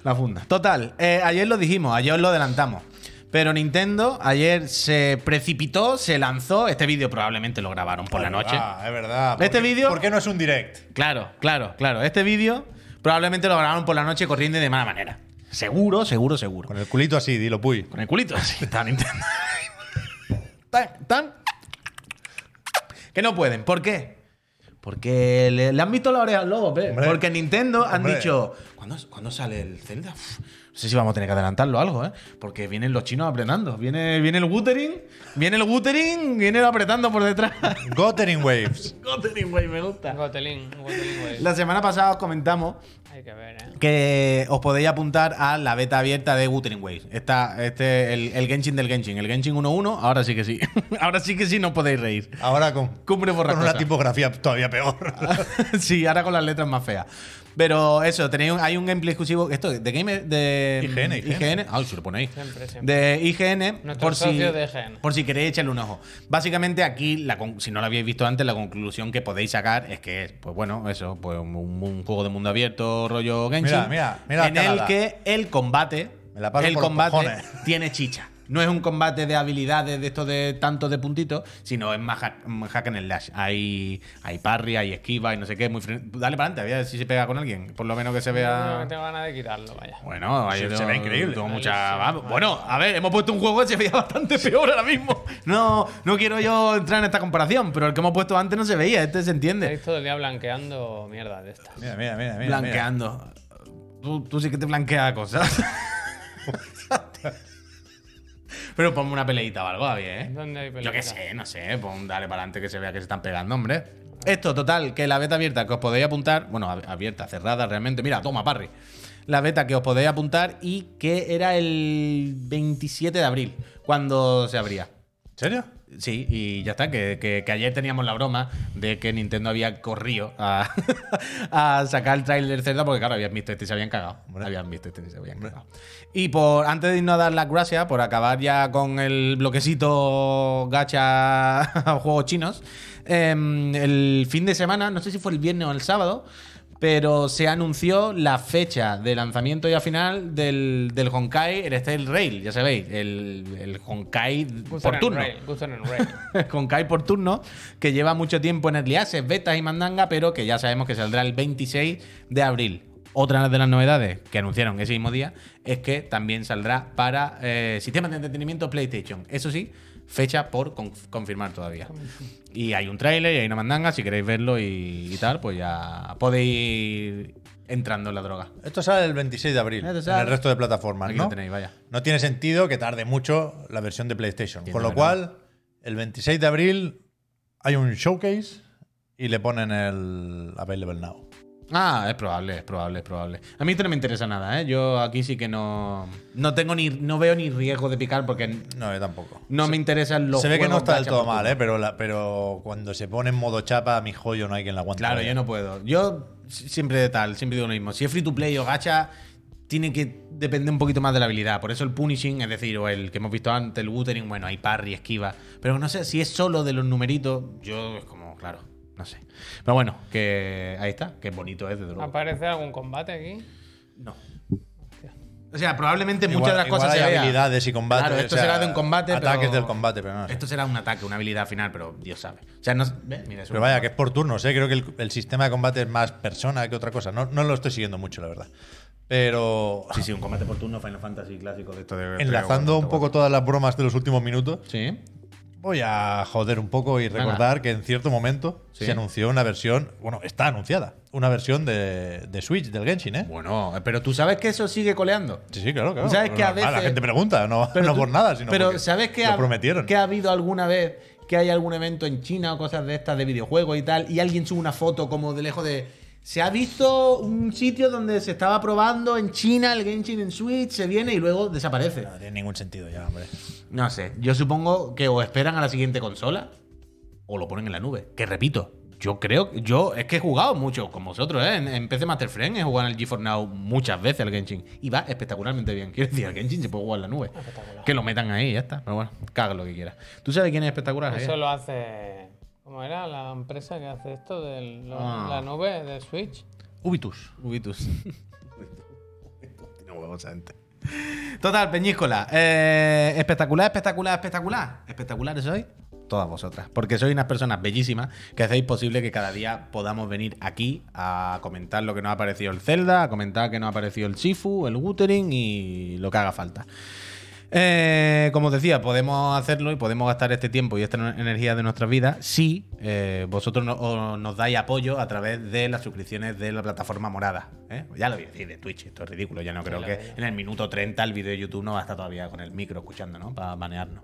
La funda. Total, eh, ayer lo dijimos, ayer lo adelantamos. Pero Nintendo ayer se precipitó, se lanzó. Este vídeo probablemente lo grabaron por la noche. Ah, es verdad. Este ¿Por qué- vídeo- ¿Por qué no es un direct? Claro, claro, claro. Este vídeo probablemente lo grabaron por la noche corriendo y de mala manera. Seguro, seguro, seguro. Con el culito así, dilo, puy. Con el culito así está Nintendo. tan, tan. Que no pueden. ¿Por qué? Porque le, le han visto la oreja al lobo, pe. Hombre. Porque Nintendo han Hombre. dicho. ¿cuándo, cuándo sale el Zelda? Uf, no sé si vamos a tener que adelantarlo o algo, ¿eh? Porque vienen los chinos apretando. Viene, viene el Wuthering, viene el Wuthering, viene apretando por detrás. Gothering Waves. Wuthering, güey, me gusta. Gotelín, güey. La semana pasada os comentamos Hay que ver, ¿eh? que os podéis apuntar a la beta abierta de Wuthering Waves. Está este, el, el Genshin del Genshin. El Genshin 1.1, ahora sí que sí. ahora sí que sí no podéis reír. Ahora con, Cumbre con una tipografía todavía peor. sí, ahora con las letras más feas. Pero eso, tenéis un- hay un gameplay exclusivo. Esto, de Game. De IGN, IGN. Ah, si lo ponéis. Siempre, siempre. De IGN. Por si, de IGN. por si queréis echarle un ojo. Básicamente, aquí, la si no lo habíais visto antes, la conclusión que podéis sacar es que es, pues bueno, eso, pues un, un juego de mundo abierto, rollo Genshin. Mira, mira, mira En el que el combate. Me la paso el por combate tiene chicha. No es un combate de habilidades de esto de tanto de puntitos, sino es más hack, más hack and slash. Hay, hay parry, hay esquiva y no sé qué. Muy fren- Dale para adelante, a ver si se pega con alguien. Por lo menos que se vea. no tengo ganas de quitarlo, vaya. Bueno, ahí Se- tengo- se ve increíble. tengo mucha- vale. Bueno, a ver, hemos puesto un juego que se veía bastante peor ahora mismo. No, no quiero yo entrar en esta comparación, pero el que hemos puesto antes no se veía, este se entiende. Estáis todo el día blanqueando mierda de estas. mira, mira, mira. mira Blanqueando. Tú, tú sí que te blanqueas cosas. Pero ponme una peleita o algo, Javi, ¿eh? ¿Dónde hay Yo qué sé, no sé. Pon, dale para adelante que se vea que se están pegando, hombre. Esto, total, que la beta abierta que os podéis apuntar, bueno, ab- abierta, cerrada realmente. Mira, toma, Parry. La beta que os podéis apuntar y que era el 27 de abril, cuando se abría. ¿En serio? Sí, y ya está, que, que- que ayer teníamos la broma de que Nintendo había corrido a, a sacar el trailer Zelda porque, claro, habían visto este y se habían cagado. Habían visto este y se habían cagado. Y por antes de irnos a dar las gracias, por acabar ya con el bloquecito gacha a juegos chinos, em, el fin de semana, no sé si fue el viernes o el sábado, pero se anunció la fecha de lanzamiento ya final del, del Honkai, el Style Rail, ya sabéis, el, el Honkai por turno. Rail, Gusten and Rail. con Kai por turno, que lleva mucho tiempo en Early Access, betas y mandanga, pero que ya sabemos que saldrá el 26 de abril. Otra de las novedades que anunciaron ese mismo día es que también saldrá para eh, sistemas de entretenimiento PlayStation. Eso sí, fecha por con- confirmar todavía. Y hay un tráiler y hay una mandanga, si queréis verlo y, y tal, pues ya podéis ir entrando en la droga. Esto sale el 26 de abril en el resto de plataformas, Aquí ¿no? lo tenéis, vaya. No tiene sentido que tarde mucho la versión de PlayStation. Con lo cual, el 26 de abril hay un showcase y le ponen el Available Now. Ah, es probable, es probable, es probable. A mí esto no me interesa nada, ¿eh? Yo aquí sí que no. No tengo ni. No veo ni riesgo de picar porque No, yo tampoco. no me interesan los. se ve que no está del todo mal. ¿eh? Pero, la- pero cuando se pone en modo chapa, mi joyo no hay quien la aguante. Claro, yo no puedo. Yo si- siempre de tal, siempre digo lo mismo. Si es free to play o gacha, tiene que depender un poquito más de la habilidad. Por eso el punishing, es decir, o el que hemos visto antes, el Wuthering, bueno, hay parry, esquiva. Pero no sé, si es solo de los numeritos, yo es como, claro, no sé. Pero bueno, que ahí está, que bonito es, desde luego. ¿Aparece algún combate aquí? No. O sea, probablemente Igual- muchas de las cosas hay se habilidades y combates. Claro, esto o sea, será de un combate, Ataques pero- del combate, pero no sé. Esto será un ataque, una habilidad final, pero Dios sabe. O sea, no. ¿ves? Mira, es Pero un- vaya, que es por turnos, ¿eh? Creo que el, el sistema de combate es más persona que otra cosa. No, no lo estoy siguiendo mucho, la verdad. Pero Sí, sí, un combate por turno Final Fantasy clásico de esto de. enlazando un poco todas las bromas de los últimos minutos, Sí. Voy a joder un poco y recordar que en cierto momento Sí. se anunció una versión, bueno, está anunciada, una versión de, de Switch del Genshin, ¿eh? Bueno, pero tú sabes que eso sigue coleando. Sí, sí, claro, claro. ¿Sabes que a Normal, La veces- gente pregunta, no, no tú- por nada, sino Pero porque ¿sabes que lo ha, prometieron. que ha habido alguna vez que hay algún evento en China o cosas de estas de videojuegos y tal y alguien sube una foto como de lejos de se ha visto un sitio donde se estaba probando en China el Genshin en Switch, se viene y luego desaparece. No tiene ningún sentido ya, hombre. No sé, yo supongo que o esperan a la siguiente consola o lo ponen en la nube. Que repito, yo creo, yo es que he jugado mucho con vosotros, ¿eh? En, en PC Master Friend he jugado en el GeForce Now muchas veces al Genshin y va espectacularmente bien. Quiero decir, el Genshin se puede jugar en la nube. Que lo metan ahí y ya está. Pero bueno, caga lo que quieras. ¿Tú sabes quién es espectacular? Eso Javier? lo hace. ¿Cómo era la empresa que hace esto de Ah. la nube de Switch? Ubitus. Ubitus. Tiene huevos gente. Total, Peñíscola. eh, espectacular, espectacular, espectacular. Espectaculares sois todas vosotras. Porque sois unas personas bellísimas que hacéis posible que cada día podamos venir aquí a comentar lo que nos ha parecido el Zelda, a comentar que nos ha parecido el Shifu, el Wuthering y lo que haga falta. Eh, como os decía, podemos hacerlo y podemos gastar este tiempo y esta energía de nuestras vidas si eh, vosotros no- nos dais apoyo a través de las suscripciones de la plataforma morada. ¿eh? Ya lo voy a decir de Twitch, esto es ridículo. Ya no creo que en el minuto 30 el vídeo de YouTube no va a estar todavía con el micro escuchando, ¿no? Para banearnos.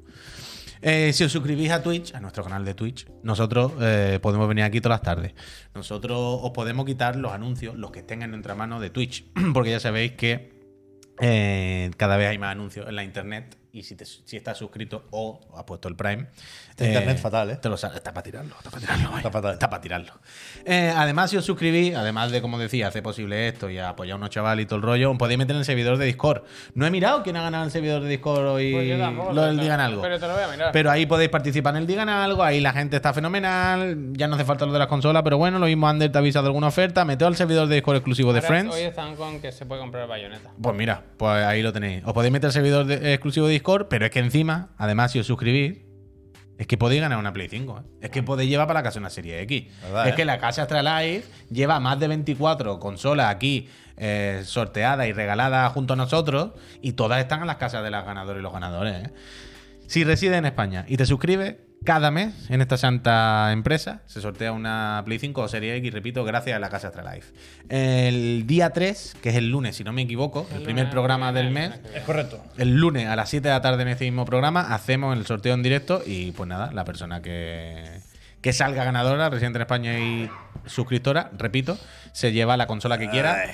Eh, si os suscribís a Twitch, a nuestro canal de Twitch, nosotros eh, podemos venir aquí todas las tardes. Nosotros os podemos quitar los anuncios, los que estén en nuestra mano de Twitch, porque ya sabéis que eh, cada vez hay más anuncios en la internet y si, te- si estás suscrito o has puesto el Prime. Este internet fatal, ¿eh? Te lo sa- está para tirarlo, está para tirarlo. Está fatal. Está para tirarlo. Eh, además, si os suscribís, además de, como decía, hacer posible esto y apoyar a unos chavales y todo el rollo, os podéis meter en el servidor de Discord. No he mirado quién ha ganado el servidor de Discord hoy. Pues yo tampoco, lo del pero- Digan Algo. Pero te lo voy a mirar. Pero ahí podéis participar en el Digan Algo, ahí la gente está fenomenal, ya no hace falta lo de las consolas, pero bueno, lo mismo Ander te avisa de alguna oferta, meteo al servidor de Discord exclusivo de Friends. Hoy están con que se puede comprar bayoneta. Pues mira, pues ahí lo tenéis. Os podéis meter al servidor de- eh, exclusivo de Discord, pero es que encima, además, si os suscribís, es que podéis ganar una Play 5. ¿eh? Es que podéis llevar para la casa una Serie X. ¿Verdad, es eh? que la casa Astralife lleva más de 24 consolas aquí eh, sorteadas y regaladas junto a nosotros, y todas están en las casas de las ganadoras y los ganadores. Si resides en España y te suscribes, cada mes en esta santa empresa se sortea una Play 5 o Serie X, repito, gracias a la casa Astralife. El día 3, que es el lunes, si no me equivoco, el, El primer programa el del mes, Es correcto. el lunes a las 7 de la tarde en este mismo programa hacemos el sorteo en directo y pues nada, la persona que, que salga ganadora, residente en España y suscriptora, repito, se lleva la consola que quiera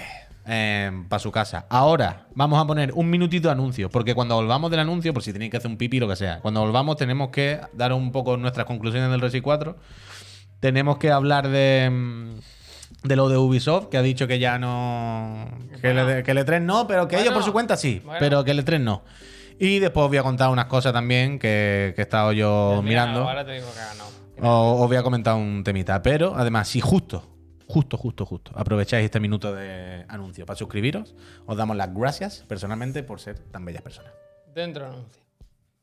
para su casa. Ahora vamos a poner un minutito de anuncio, porque cuando volvamos del anuncio, por si tenéis que hacer un pipi lo que sea, cuando volvamos tenemos que dar un poco nuestras conclusiones del Resi 4. Tenemos que hablar de... mm, De lo de Ubisoft, que ha dicho que ya no. Que, Bueno. el, que el E3 no, pero que ellos por su cuenta sí. Bueno. Pero que el E3 no. Y después voy a contar unas cosas también que, que he estado yo Mira, mirando. Ahora te digo que ha ganado. O- Os voy a comentar un temita. Pero además, si justo, justo, justo, justo, aprovecháis este minuto de anuncio para suscribiros, os damos las gracias personalmente por ser tan bellas personas. Dentro anuncio.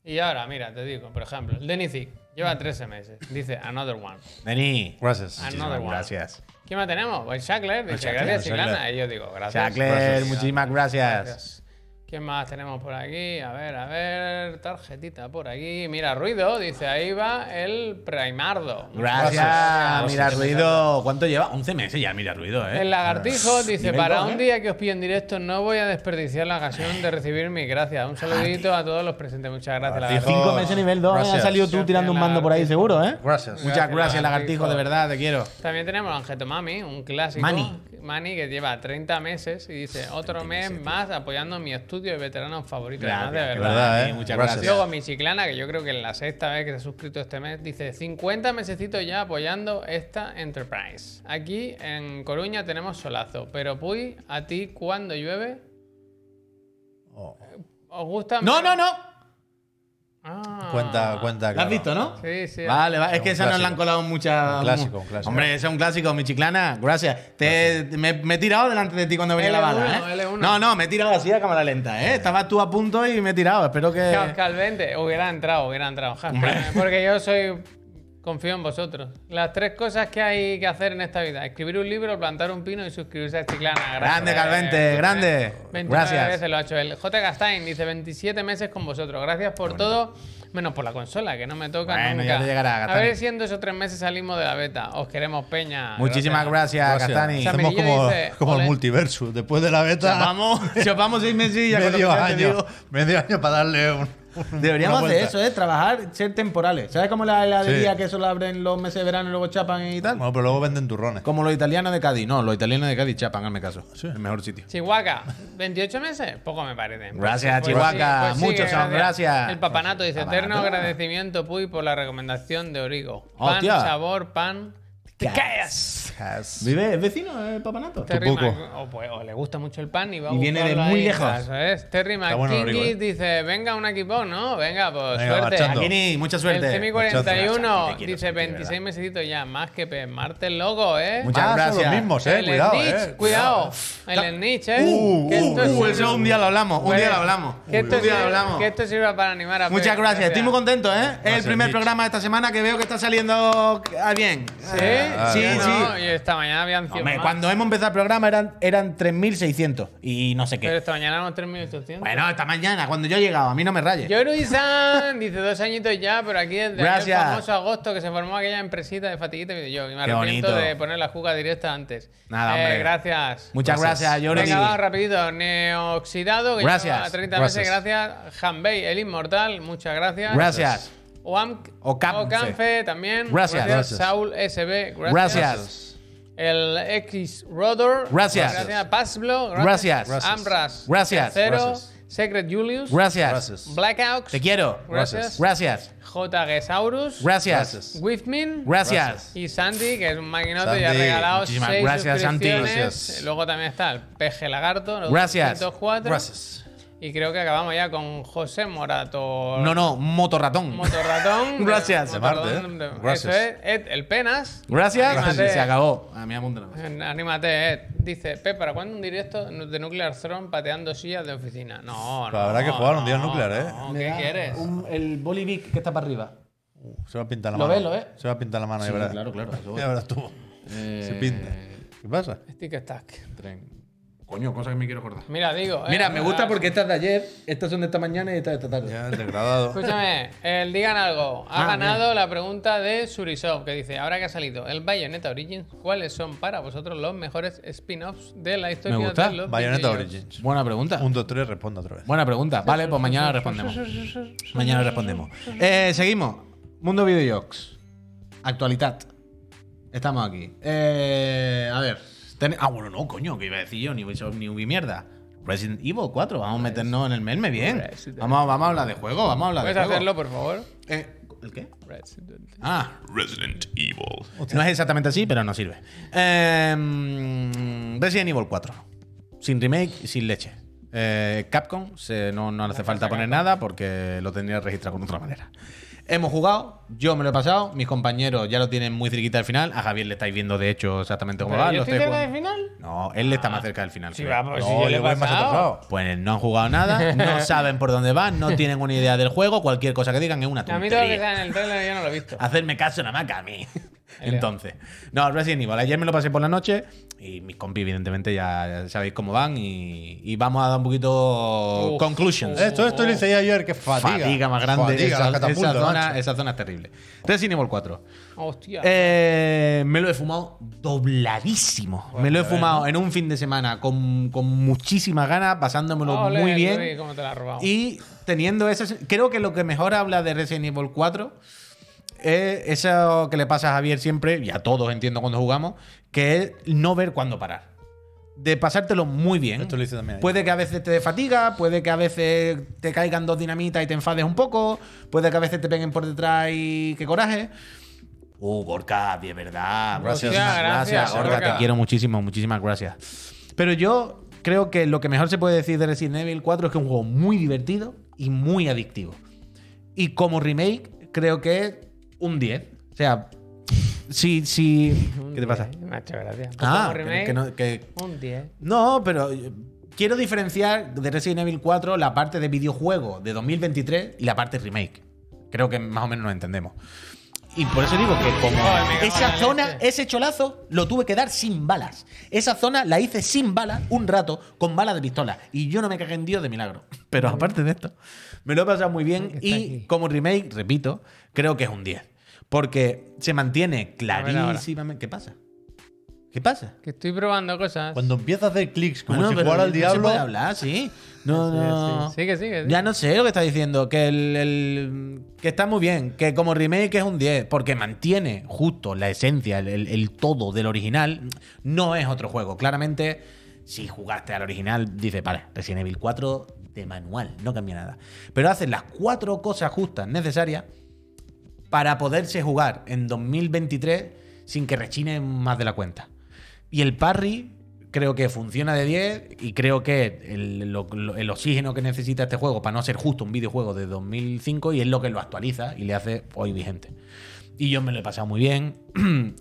Y ahora, mira, te digo, por ejemplo, el Denisic lleva 13 meses. Dice another one. Denis. Gracias. Muchísimas Another one. gracias. ¿Quién más tenemos? Pues Shackler, dice Shackler, gracias, Shackler. Chiclana. Y yo digo, gracias. Shackler, Gracias. muchísimas gracias. ¿Quién más tenemos por aquí? A ver, a ver, tarjetita por aquí. Mira, ruido, dice, ahí va el Primardo. Gracias, Gracias. mira ruido. ¿Cuánto lleva? 11 meses ya, mira ruido, ¿eh? El lagartijo dice, para un día que os pillo en directo no voy a desperdiciar la ocasión de recibir mis gracias. Un saludito a todos los presentes. Muchas gracias, Lagartijo. lagartijo. Cinco meses nivel 2, ¿eh? Has salido tú Gracias, tirando un mando por ahí seguro, ¿eh? Gracias. Muchas Gracias, gracias, lagartijo. lagartijo, de verdad, te quiero. También tenemos a Angeto Mami, un clásico. Mani. Mani que lleva 30 meses y dice, otro mes más apoyando mi estudio de veteranos favoritos. De verdad. verdad, Dani, ¿eh? Muchas Gracias. gracias. Luego mi chiclana, que yo creo que es la sexta vez que se ha suscrito este mes, dice 50 mesecitos ya apoyando esta Enterprise. Aquí en Coruña tenemos solazo, pero Puy, a ti cuando llueve, Oh. ¿os gusta? No, no, no. Ah. Cuenta, cuenta. ¿Lo has claro. visto, no? Sí, sí. Vale, vale. Es que esa nos la han colado muchas. Un clásico, un clásico. Hombre, ese es un clásico, mi chiclana. Gracias. Te, Me, me he tirado delante de ti cuando venía la L1, bala, ¿eh? L1. No, no, me he tirado así a cámara lenta, ¿eh? Estabas tú a punto y me he tirado. Espero que. Pascal 20, hubiera entrado, hubiera entrado. Porque yo soy. Confío en vosotros. Las tres cosas que hay que hacer en esta vida: escribir un libro, plantar un pino y suscribirse a Chiclana. Gracias. Grande, Calvente, grande. 29 Gracias. veces lo ha hecho él. J. Gastain dice 27 meses con vosotros. Gracias por todo, menos por la consola, que no me toca Bueno, nunca. ya te llegará, a ver si en dos o tres meses salimos de la beta. Os queremos, Peña. Muchísimas gracias, Gracias. Gastani. Somos como, dice, como el multiverso. Después de la beta, Chapamos, chapamos seis meses y ya medio año. Medio año para darle un. Deberíamos hacer eso, ¿eh? Trabajar, ser temporales. ¿Sabes cómo la heladería Sí. que solo abren los meses de verano y luego chapan y tal? Bueno, pero luego venden turrones. Como los italianos de Cádiz. No, los italianos de Cádiz chapan, hazme caso. Sí. El mejor sitio. Chihuahua, 28 meses, poco me parece. Gracias, Pues Chihuahua. pues Muchos son, gracias. El papanato dice: Papanato. Eterno agradecimiento, Puy, por la recomendación de Origo. Pan, Hostia. sabor, pan. Te callas. ¿Vive? ¿Es vecino el papanato? Terry poco. Mac- o, pues, o le gusta mucho el pan y va a Y viene de buscarlo muy ahí, lejos. Eso es. Terry Está bueno Origo, ¿eh? dice: Venga, un equipo, ¿no? Venga, pues Venga, suerte. marchando. Akini, mucha suerte. El Semi Muchas 41 gracias. Te quiero, dice Santi, de 26 verdad. mesecitos ya, más que P. Marte el logo, ¿eh? Muchas ah, gracias. son los mismos, eh. el Cuidado, Snitch, eh. cuidado. El Snitch, ¿eh? Uh, Que esto Uh, sirve- eso un día lo hablamos, un día lo hablamos. Que esto, un día lo sirve, hablamos. que esto sirva para animar a Muchas gracias, estoy muy contento, ¿eh? Es el Gracias, primer Mitch. programa de esta semana que veo que está saliendo ah, bien. ¿Sí? Ah, sí, sí. No, esta mañana habían 100 Hombre, más. cuando hemos empezado el programa eran, eran 3.600 y no sé Pero qué. esta mañana eran 3.800. Bueno, esta mañana, cuando yo he llegado, a mí no me rayes. Yoru-san dice dos añitos ya, pero aquí desde Gracias. el famoso agosto que se formó aquella empresita de fatiguita y yo, y me Qué arrepiento bonito. de poner la juga directa antes. Nada, Eh, hombre. gracias. Muchas gracias, Jordi. Venga, rapidito. Neoxidado, que Gracias. lleva 30 Gracias. meses, gracias. Hanbei, el inmortal, muchas gracias. Gracias. Oam- Ocamfe. Ocamfe también. Gracias. Gracias. Saul SB, gracias. Gracias. El X Rodor. Gracias. Gracias. Pazblo. Gracias. Gracias. Amras. Gracias. Gracias. Secret Julius. Gracias. Gracias. Blackouts. Te quiero. Gracias. Gracias. J. Gesaurus. Gracias. Gracias. Withmin. Gracias. Y Sandy, que es un maquinote y ha regalado muchísimas seis gracias, Santi. suscripciones. Gracias. Luego también está el PG Lagarto. los Gracias. 204. Gracias. Y creo que acabamos ya con José Morato. No, no, motorratón. Motorratón. Gracias. De Marte, ¿eh? Motorratón, de- Gracias. Eso es Ed, el Penas. Gracias. Anímate. Se acabó. A mí apunta nada más. Anímate, Ed. Dice, Pep, ¿para cuándo un directo de Nuclear Throne pateando sillas de oficina? No, no. Pues habrá que jugar un día no, Nuclear, ¿eh? no, ¿Qué quieres? el Bolivic que está para arriba. Uh, se va a pintar la Lo mano. ves, lo ves. Se va a pintar la mano, Sí, ya verás. claro, claro. Ya verás tú. Se pinta. ¿Qué pasa? Stick Stack. Tren. Coño, cosa que me quiero acordar. Mira, digo. eh, Mira, me gusta porque estas de ayer, estas son de esta mañana y estas de esta tarde. Ya, el degradado. Escúchame, el digan algo. Ha Ah, ganado la pregunta de Surisov, que dice: Ahora que ha salido el Bayonetta Origins, ¿cuáles son para vosotros los mejores spin-offs de la historia gusta. de los Bayonetta? Origins. Buena pregunta. 1, 2, 3, responde otra vez. Buena pregunta. Vale, pues mañana respondemos. Mañana respondemos. Eh, seguimos. Mundo Videojuegos. Actualidad. Estamos aquí. Eh, a ver. Ten- Ah, bueno, no, coño, que iba a decir yo, ni Ubisoft ni Ubi mierda. Resident Evil 4, vamos a meternos en el melme bien. Vamos, vamos a hablar de juego, vamos a hablar de ¿Puedes juego. hacerlo, por favor? Eh, ¿El qué? Resident. Ah, Resident Evil. no es exactamente así, pero no sirve. Eh, Resident Evil 4. Sin remake y sin leche. Eh, Capcom, se- no, no hace falta poner nada porque lo tendría registrado con otra manera. Hemos jugado, yo me lo he pasado, mis compañeros ya lo tienen muy cerquita del final. A Javier le estáis viendo, de hecho, exactamente cómo va. yo lo estoy estáis cerca del final. No, él está más cerca del final. Sí, creo. vamos, No, si yo le he yo voy más pasado. atrasado. Pues no han jugado nada, no saben por dónde van, no tienen una idea del juego. Cualquier cosa que digan es una A mí todo lo que tontería. está en el trailer yo no lo he visto. Hacerme caso nada más que a mí. Entonces, no, Resident Evil. Ayer me lo pasé por la noche y mis compis, evidentemente, ya, ya sabéis cómo van. Y, y vamos a dar un poquito Uf. conclusions. Esto, esto lo hice yo ayer, que fatiga. Fatiga más grande. Fatiga, esa, esa zona, esa zona es terrible. Resident Evil 4. Hostia. Eh, me lo he fumado dobladísimo. me lo he ver, fumado en un fin de semana con, con muchísimas ganas, pasándomelo muy bien. Luis, cómo te la has robado. Y teniendo esa. Creo que lo que mejor habla de Resident Evil 4 es eso que le pasa a Javier siempre, y a todos entiendo cuando jugamos, que es no ver cuándo parar. De pasártelo muy bien. Esto lo hice también. Puede que a veces te dé fatiga, puede que a veces te caigan dos dinamitas y te enfades un poco, puede que a veces te peguen por detrás y que coraje. Uh, Gorka, de verdad. Gracias. Gracias, gracias, Gorka. Gorka. Te quiero muchísimo, muchísimas gracias. Pero yo creo que lo que mejor se puede decir de Resident Evil 4 es que es un juego muy divertido y muy adictivo. Y como remake, creo que un 10. O sea, si. si ¿Qué te pasa? Un 10, Me ha hecho gracia. Ah, remake, que no- que, un 10. no, pero eh, quiero diferenciar de Resident Evil 4 la parte de videojuego de 2023 y la parte remake. Creo que más o menos nos entendemos. Y por eso digo que como esa zona, ese cholazo, lo tuve que dar sin balas. Esa zona la hice sin balas un rato con balas de pistola. Y yo no me cagué en Dios de milagro. Pero aparte de esto, me lo he pasado muy bien. Y aquí. como remake, repito, creo que es un 10. Porque se mantiene clarísimamente. ¿Qué pasa? ¿Qué pasa? Que estoy probando cosas. Cuando empieza a hacer clics como Bueno, si no se diablo. puede hablar, sí. No, Sí, no. sí. Sigue, sigue, sigue. Ya no sé lo que está diciendo. Que, el, el- que está muy bien. Que como remake es un 10. Porque mantiene justo la esencia, el, el- el todo del original. No es otro juego. Claramente, si jugaste al original, dices, vale, Resident Evil 4 de manual. No cambia nada. Pero hace las cuatro cosas justas necesarias para poderse jugar en 2023 sin que rechine más de la cuenta. Y el parry creo que funciona de 10 y creo que el, lo- lo- el oxígeno que necesita este juego para no ser justo un videojuego de 2005 y es lo que lo actualiza y le hace hoy vigente. Y yo me lo he pasado muy bien.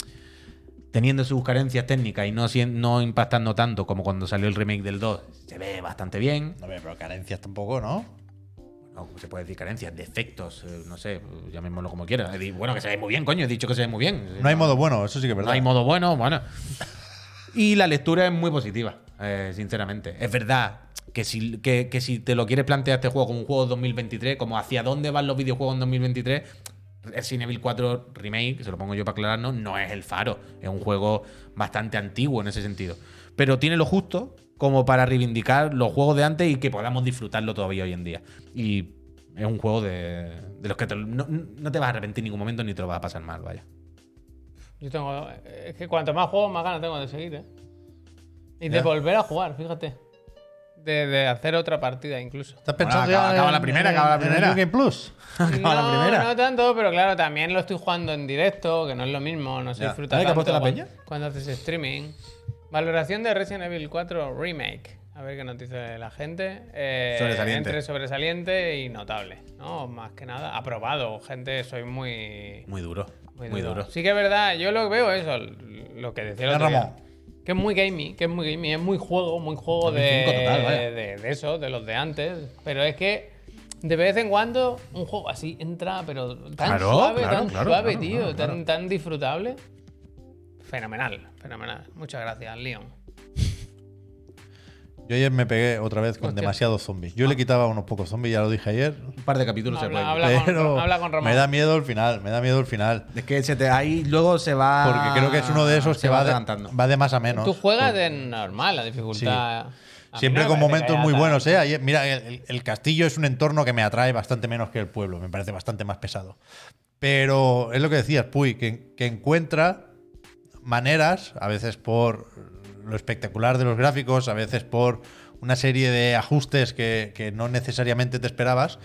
Teniendo sus carencias técnicas y no, no impactando tanto como cuando salió el remake del 2, se ve bastante bien. No, pero carencias tampoco, ¿no? No, se puede decir carencias, defectos, eh, no sé, llamémoslo como quieras. Bueno, que se ve muy bien, coño, he dicho que se ve muy bien. No hay modo bueno, eso sí que es verdad. No hay modo bueno, bueno. Y la lectura es muy positiva, eh, sinceramente. Es verdad que si, que, que si te lo quieres plantear este juego como un juego de 2023, como hacia dónde van los videojuegos en 2023, Resident Evil 4 Remake, se lo pongo yo para aclararnos, no es el faro. Es un juego bastante antiguo en ese sentido. Pero tiene lo justo como para reivindicar los juegos de antes y que podamos disfrutarlo todavía hoy en día. Y es un juego de, de los que no, no te vas a arrepentir en ningún momento ni te lo vas a pasar mal, vaya. Yo tengo. Es que cuanto más juego, más ganas tengo de seguir, ¿eh? Y de Ya. volver a jugar, fíjate. De, de hacer otra partida incluso. ¿Estás pensando Bueno, acaba- ya acaba en- la primera, en- acaba la en el primera. New Game Plus? Acaba la no, primera. no tanto, pero claro, también lo estoy jugando en directo, que no es lo mismo, no se Ya. disfruta ¿Sabes qué ha tanto puesto la cuando, peña? cuando haces streaming. Valoración de Resident Evil 4 Remake. A ver qué nos dice la gente. Eh, Sobresaliente. Entre sobresaliente y notable, ¿no? Más que nada. Aprobado. Gente, soy muy... Muy duro. Muy, Muy, duro. duro. Sí que es verdad, yo lo que veo eso, lo que decía el otro día. Ramón. Que es muy gaming, que es muy gaming, es muy juego, muy juego de, 2005 total, vaya. de, de eso, de los de antes. Pero es que de vez en cuando un juego así entra, pero tan Claro, suave, claro, tan claro, suave, claro, tío, claro, tan, tan disfrutable. Fenomenal, fenomenal. Muchas gracias, Leon. Yo ayer me pegué otra vez con Hostia. demasiados zombies. Yo le quitaba unos pocos zombies, ya lo dije ayer. Un par de capítulos se Habla- puede. habla- con- pero habla con Ramón. me da miedo el final, me da miedo el final. Es que se te, ahí luego se va. Porque creo que es uno de esos que va, de, levantando. va de más a menos. Tú juegas de normal, la dificultad. Siempre no con momentos muy buenos, ¿eh? Ayer- mira, el, el castillo es un entorno que me atrae bastante menos que el pueblo. Me parece bastante más pesado. Pero es lo que decías, Puy, que, que encuentra maneras, a veces por lo espectacular de los gráficos, a veces por una serie de ajustes que, que no necesariamente te esperabas,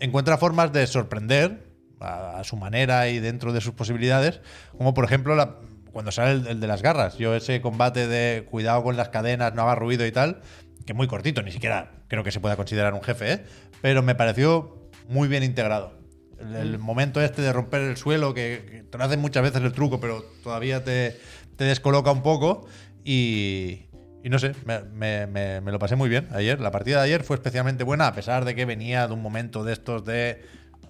encuentra formas de sorprender a, a su manera y dentro de sus posibilidades, como por ejemplo la- cuando sale el, el de las garras. Yo ese combate de cuidado con las cadenas, no haga ruido y tal, que muy cortito, ni siquiera creo que se pueda considerar un jefe, ¿eh? pero me pareció muy bien integrado. El, el momento este de romper el suelo, que, que te lo hacen muchas veces el truco, pero todavía te, te descoloca un poco y, y no sé, me, me- me- me lo pasé muy bien ayer. La partida de ayer fue especialmente buena, a pesar de que venía de un momento de estos de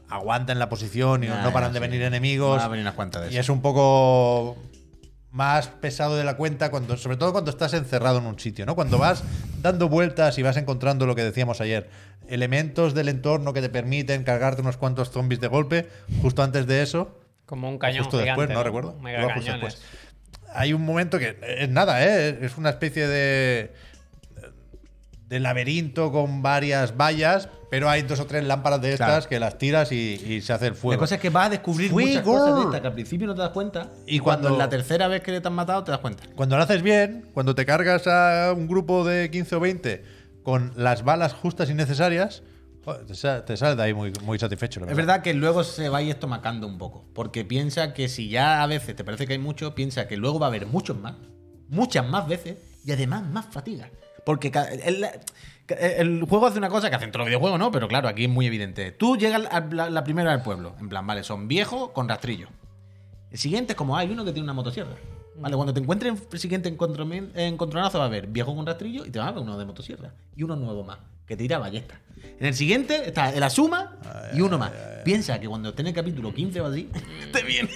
aguanten la posición y no paran ya, de venir enemigos. Va a venir unas cuantas de Y es un poco más pesado de la cuenta, cuando, sobre todo cuando estás encerrado en un sitio, ¿no? Cuando vas dando vueltas y vas encontrando lo que decíamos ayer, elementos del entorno que te permiten cargarte unos cuantos zombies de golpe, justo antes de eso, Como un cañón justo gigante. después, no recuerdo. Mega cañones. después. Hay un momento que es nada, ¿eh? Es una especie de de laberinto con varias vallas, pero hay dos o tres lámparas de estas Claro. que las tiras y, y se hace el fuego. La cosa es que vas a descubrir Fuego. muchas cosas de estas que al principio no te das cuenta. Y Y cuando, cuando- en la tercera vez que te han matado te das cuenta. Cuando lo haces bien, cuando te cargas a un grupo de 15 o 20 con las balas justas y necesarias, joder, te, sa- te sales de ahí muy, muy satisfecho. la Es verdad que luego se va a ir estomacando un poco. Porque piensa que si ya a veces te parece que hay mucho, piensa que luego va a haber muchos más. Muchas más veces. Y además más fatiga. Porque el, el juego hace una cosa que hacen todos los videojuegos, ¿no? Pero claro, aquí es muy evidente. Tú llegas a la, la primera del pueblo. En plan, vale, son viejos con rastrillo. El siguiente es como hay uno que tiene una motosierra. Vale, cuando te encuentres el siguiente encontronazo va a haber viejo con rastrillo y te va a ver uno de motosierra. Y uno nuevo más, que tira ballesta. En el siguiente está el Asuma y uno más. Piensa que cuando esté en el capítulo 15 o así, te viene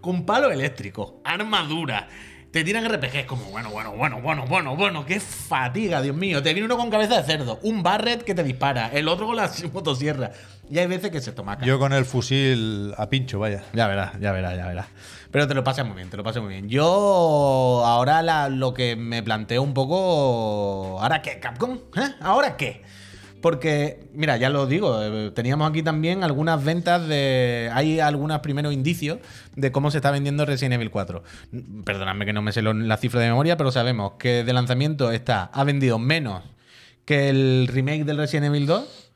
con palo eléctrico, armadura. Te tiran RPG, es como, bueno, bueno, bueno, bueno, bueno, bueno, qué fatiga, Dios mío. Te viene uno con cabeza de cerdo, un Barret que te dispara, el otro con la motosierra. Y hay veces que se tomaca. Yo con el fusil a pincho, vaya. Ya verás, ya verás, ya verás. Pero te lo pasas muy bien, te lo pasas muy bien. Yo ahora la- lo que me planteo un poco. ¿Ahora qué, Capcom? ¿Eh? ¿Ahora qué? Porque, mira, ya lo digo, eh, teníamos aquí también algunas ventas de. Hay algunos primeros indicios de cómo se está vendiendo Resident Evil 4. Mm, Perdonadme que no me sé lo- la cifra de memoria, pero sabemos que de lanzamiento está, ha vendido menos que el remake del Resident Evil 2,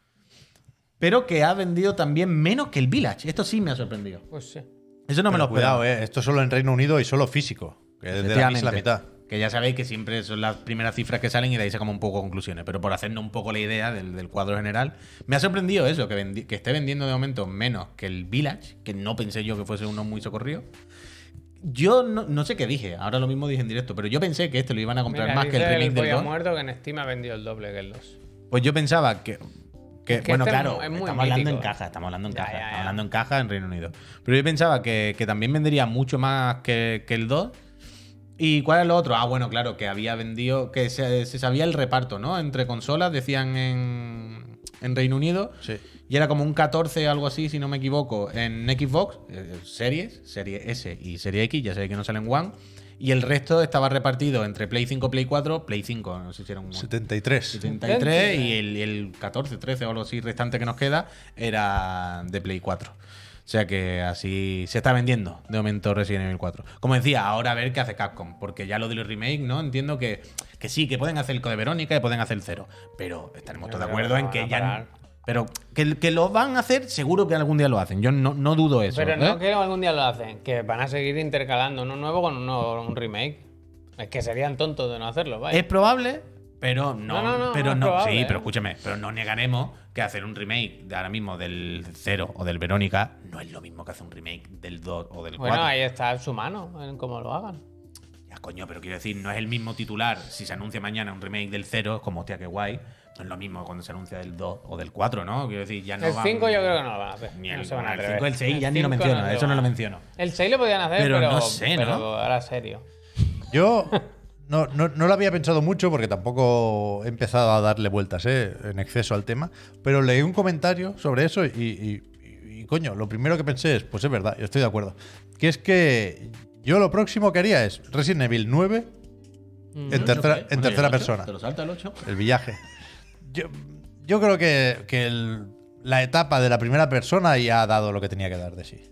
pero que ha vendido también menos que el Village. Esto sí me ha sorprendido. Pues sí. Eso no me lo esperaba. cuidado, eh. Esto solo en Reino Unido y solo físico. Que es de la, mitad. Que ya sabéis que siempre son las primeras cifras que salen y de ahí sacamos un poco conclusiones. Pero por hacernos un poco la idea del, del cuadro general, me ha sorprendido eso, que, que esté vendiendo de momento menos que el Village, que no pensé yo que fuese uno muy socorrido. Yo no, no sé qué dije, ahora lo mismo dije en directo, pero yo pensé que este lo iban a comprar Mira, más que el remake del Pollo 2. muerto que en Steam ha vendido el doble que el 2. Pues yo pensaba que. que- Es que bueno, este es claro, mu- es muy estamos hablando en caja, estamos hablando en Ya, caja, ya, estamos hablando en caja en Reino Unido. Pero yo pensaba que, que también vendería mucho más que, que el 2. ¿Y cuál es lo otro? Ah, bueno, claro, que había vendido, que se, se sabía el reparto, ¿no? Entre consolas, decían en, en Reino Unido. Sí. Y era como un 14, algo así, si no me equivoco, en Xbox, eh, series, serie S y serie X, ya sé que no salen One. Y el resto estaba repartido entre Play 5, Play 4, Play 5, no sé si era un 73. 73 y el, y el 14, 13 o algo así restante que nos queda era de Play 4. O sea que así se está vendiendo de momento Resident Evil 4. Como decía, ahora a ver qué hace Capcom, porque ya lo de los remake, ¿no? Entiendo que, que sí, que pueden hacer el Code Verónica y pueden hacer el cero. Pero estaremos todos de acuerdo en que ya. Pero que, que lo van a hacer, seguro que algún día lo hacen. Yo no, no dudo eso. Pero ¿eh? no que algún día lo hacen, que van a seguir intercalando uno nuevo con uno, un remake. Es que serían tontos de no hacerlo, vaya. Es probable, pero no. No, no, pero no es no. probable, sí, ¿eh? pero escúchame, pero no negaremos que hacer un remake de ahora mismo del 0 o del Verónica no es lo mismo que hacer un remake del 2 o del 4. bueno, ahí está en su mano, en cómo lo hagan. Ya, coño, pero quiero decir, no es el mismo titular. Si se anuncia mañana un remake del 0, es como, hostia, qué guay. No es lo mismo cuando se anuncia del 2 o del 4, ¿no? Quiero decir, ya no el van- 5 yo creo que no lo van a hacer. Ni no el, se van a el atrever. 5 el 6 ya El ni lo 5 menciono, se eso no lo menciono. El 6 lo podían hacer, Pero pero, no sé, ¿no? pero ahora serio. Yo no, no, no lo había pensado mucho porque tampoco he empezado a darle vueltas ¿eh? en exceso al tema, pero leí un comentario sobre eso y, y- y, coño, lo primero que pensé es, pues es verdad, yo estoy de acuerdo, que es que yo lo próximo que haría es Resident Evil 9 en ¿El tercera, ocho qué? en tercera persona. ¿Te lo salta el 8? El viaje. Yo, yo creo que, que el- la etapa de la primera persona ya ha dado lo que tenía que dar de sí.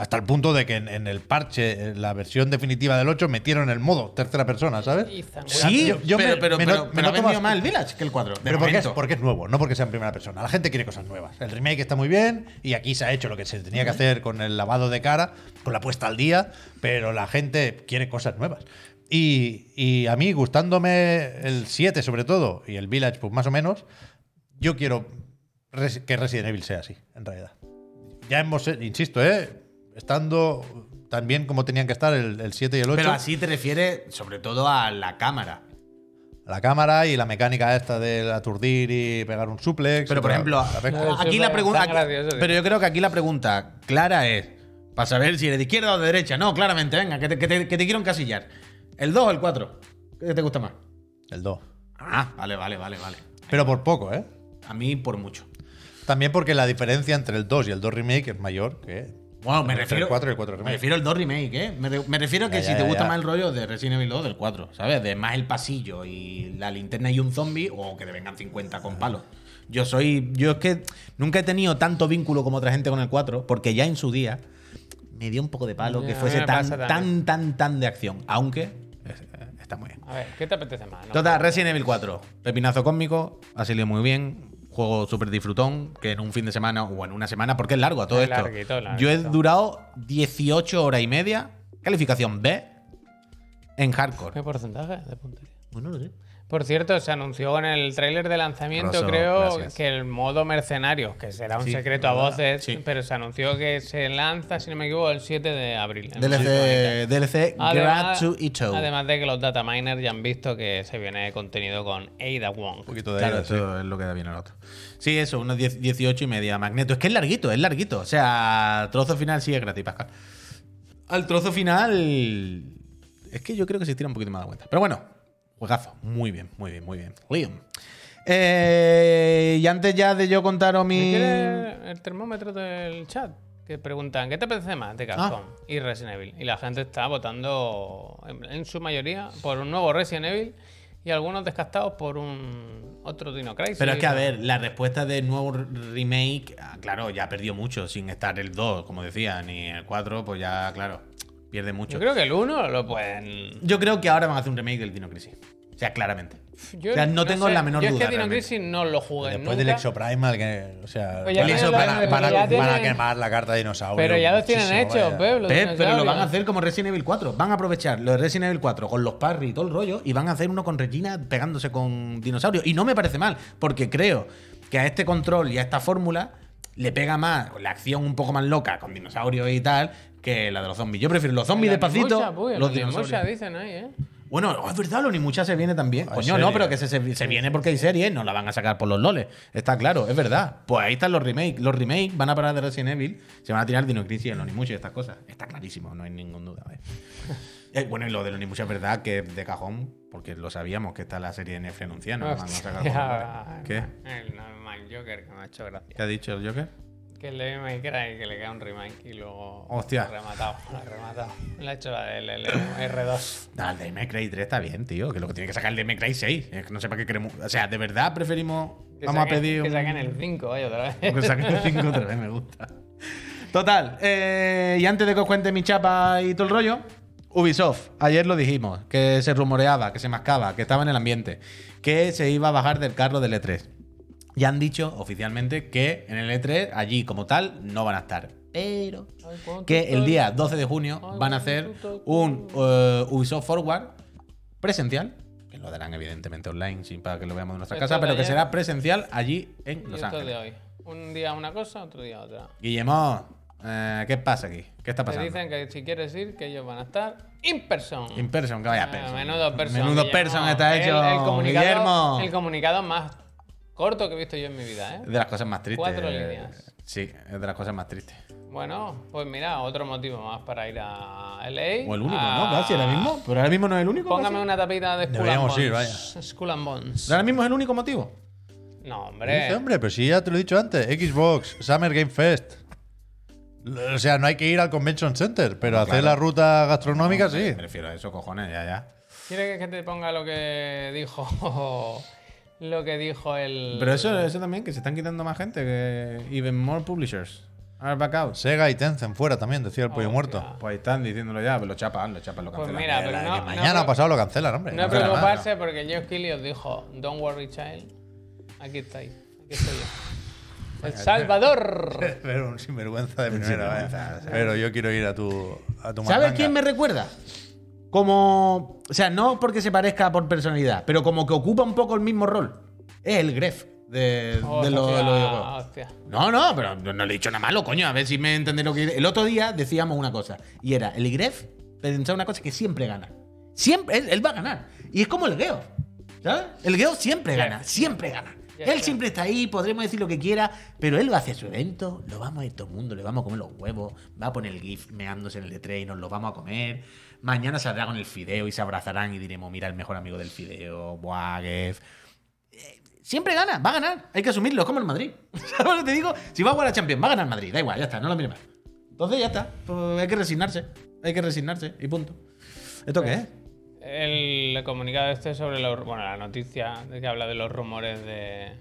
Hasta el punto de que en, en el parche, en la versión definitiva del 8, metieron el modo tercera persona, ¿sabes? Sí, Yo- yo pero, me- pero, me pero, no- me pero vendido más- el Village que el 4. de Pero porque es, porque es nuevo, no porque sea en primera persona. La gente quiere cosas nuevas. El remake está muy bien y aquí se ha hecho lo que se tenía que hacer con el lavado de cara, con la puesta al día, pero la gente quiere cosas nuevas. Y, y a mí, gustándome el 7 sobre todo y el Village pues más o menos, yo quiero res- que Resident Evil sea así, en realidad. Ya hemos, eh, insisto, ¿eh? Estando tan bien como tenían que estar el, el 7 y el 8. Pero así te refieres sobre todo a la cámara. La cámara y la mecánica esta del aturdir y pegar un suplex. Pero por ejemplo, la aquí la pregunta. Pero yo creo que aquí la pregunta clara es: para saber si eres de izquierda o de derecha. No, claramente, venga, que te, que te- que te quiero encasillar. ¿El 2 o el 4? ¿Qué te gusta más? El 2. Ah, vale, vale, vale, vale. Pero por poco, ¿eh? A mí por mucho. También porque la diferencia entre el 2 y el 2 remake es mayor que. Bueno, me refiero. el 4 y el 4 Me refiero al 2 remake, ¿eh? Me, re- me refiero a que Ya, si ya, te ya, gusta ya. más el rollo de Resident Evil 2 del 4, ¿sabes? De más el pasillo y la linterna y un zombie, o que te vengan 50 con palos. Yo soy. Yo es que nunca he tenido tanto vínculo como otra gente con el 4, porque ya en su día me dio un poco de palo Ya, que fuese tan, tan, tan, tan de acción. Aunque eh, está muy bien. A ver, ¿qué te apetece más? no? Total, Resident Evil 4. Pepinazo cósmico, ha salido muy bien. Juego súper disfrutón, que en un fin de semana o en una semana, porque es largo a todo Es esto. larguito, larguito. Yo he durado 18 horas y media, calificación B, en hardcore. ¿Qué porcentaje de puntería? Bueno, no sé. Por cierto, se anunció en el tráiler de lanzamiento, Rosso, creo, gracias. que el modo mercenario, que será un Sí, secreto a voces, Sí. pero se anunció que se lanza, si no me equivoco, el 7 de abril. DLC, DLC Además, además de que los data miners ya han visto que se viene contenido con Ada Wong. Un poquito de Claro, sí. eso es lo que da bien al otro. Sí, eso, unos 10 18 y media magneto. Es que es larguito, es larguito. O sea, trozo final sí es gratis, Pascal. Al trozo final. Es que yo creo que se tira un poquito más de cuenta. Pero bueno, juegazo. Muy bien, muy bien, muy bien. Liam. Eh, y antes ya de yo contaros ¿Me mi. el termómetro del chat? Que preguntan, ¿qué te apetece más de Capcom Ah. y Resident Evil? Y la gente está votando, en, su mayoría, por un nuevo Resident Evil y algunos descartados por un otro Dino Crisis. Pero es que, a ver, la respuesta del nuevo remake, ah, claro, ya perdió mucho sin estar el 2, como decía, ni el 4, pues ya, claro, pierde mucho. Yo creo que el 1 lo pueden... Yo creo que ahora van a hacer un remake del Dino Crisis. O sea, claramente. Yo o sea, no, tengo sé. la menor Yo duda. es que Dino. Crisis no lo jugué Después nunca. del Exoprimal, que. O sea, Pues ya van, a- tienen- van a, pero van a- ya van a tienen- quemar la carta de dinosaurio. Pero ya los tienen vaya. Pep, los Pep, pero lo van a hacer como Resident Evil 4. Van a aprovechar lo de Resident Evil 4 con los parry y todo el rollo y van a hacer uno con Regina pegándose con dinosaurios. Y no me parece mal, porque creo que a este control y a esta fórmula le pega más la acción un poco más loca con dinosaurios y tal que la de los zombies. Yo prefiero los zombies despacito, puy, los dinosaurios. dicen ahí, ¿eh? Bueno, oh, es verdad, los Nimucha se viene también. Hay Coño, serie. no, pero que se, se, se viene porque hay serie, no la van a sacar por los loles. Está claro, es verdad. Pues ahí están los remakes. Los remakes van a parar de Resident Evil, se van a tirar Dino Crisis en los Nimucha y estas cosas. Está clarísimo, no hay ninguna duda. vaya. Eh, bueno, y lo de los Nimucha es verdad que es de cajón, porque lo sabíamos que está la serie de Netflix anunciada, no la van a sacar por los Hostia, loles. ¿Qué? El normal Joker que me ha hecho gracia. ¿Qué ha dicho el Joker? Que el de May Cry que le queda un remake y luego. Hostia. lo ha rematado, lo ha rematado. Le ha hecho la del el R2. No, el de May Cry 3 está bien, tío. Que lo que tiene que sacar el de May Cry 6. Es que no sé para qué queremos. O sea, de verdad preferimos. Que Vamos saquen- a pedir. Que un- saquen el 5, vaya, otra vez. Que saquen el 5 otra vez, me gusta. Total, eh, y antes de que os cuente mi chapa y todo el rollo, Ubisoft, ayer lo dijimos, que se rumoreaba, que se mascaba, que estaba en el ambiente, que se iba a bajar del carro del E3. Ya han dicho oficialmente que en el E3, allí como tal, no van a estar. Pero que el día 12 de junio van a hacer un eh, Ubisoft Forward presencial, que lo darán evidentemente online, sin para que lo veamos en nuestra casa, pero que será presencial allí en Los Ángeles. hoy. Un día una cosa, otro día otra. Guillemot, eh, ¿qué pasa aquí? ¿Qué está Te pasando? dicen que si quieres ir, que ellos van a estar in person. In person, que vaya Ah, person. Menudo person. Menudo Guillermo. person está El- hecho, el, comunicado, Guillermo. El comunicado más corto que he visto yo en mi vida, ¿eh? Es de las cosas más tristes. Cuatro líneas. Sí, es de las cosas más tristes. Bueno, pues mira, otro motivo más para ir a LA. O el único, a- ¿no? Casi ahora mismo. Pero ahora mismo no es el único. Póngame casi. una tapita de Skull and Deberíamos ir, Bones. Skull and Bones. Ahora mismo es el único motivo. No, Dice, hombre. hombre, pero sí, ya te lo he dicho antes. Xbox, Summer Game Fest. O sea, no hay que ir al Convention Center, pero No, hacer claro. la ruta gastronómica sí. Me refiero a eso, cojones, ya, ya. ¿Quieres que te ponga lo que dijo lo que dijo el Pero eso, eso también, que se están quitando más gente, que even more publishers. Sega y Tencent fuera también, decía el pollo Hostia. muerto. Pues ahí están diciéndolo ya, pero lo chapan, lo chapan, lo Pues cancelan. mira, pero Que no, no, mañana pre- pasado lo cancelan, hombre. no No preocuparse porque Geoff Keighley os dijo, don't worry child, aquí estáis, aquí estoy yo. El Salvador. Pero un sinvergüenza de primera, sea. Pero yo quiero ir a tu, a tu ¿Sabes quién me recuerda? Como. O sea, no porque se parezca por personalidad, pero como que ocupa un poco el mismo rol. Es el Gref de, los de los videojuegos. Hostia. No, no, pero no, le he dicho nada malo, coño. A ver si me entendéis lo que. El otro día decíamos una cosa. Y era, el Gref pensaba una cosa que siempre gana. Siempre, él, él va a ganar. Y es como el Geo. ¿Sabes? El Geo siempre gana, siempre gana. Él siempre está ahí, podremos decir lo que quiera, pero él va a hacer su evento, lo vamos a ir todo el mundo, le vamos a comer los huevos, va a poner el GIF meándose en el E3 y nos lo vamos a comer. Mañana saldrá con el fideo y se abrazarán y diremos, mira, el mejor amigo del fideo, Gef. Eh, Siempre gana, va a ganar, hay que asumirlo, es como el Madrid. ¿Sabes lo que te digo? Si va a jugar a Champions, va a ganar Madrid, da igual, ya está, no lo mires más. Entonces ya está, pues hay que resignarse, hay que resignarse y punto. ¿Esto qué es? El comunicado este sobre los, bueno, la noticia que habla de los rumores de,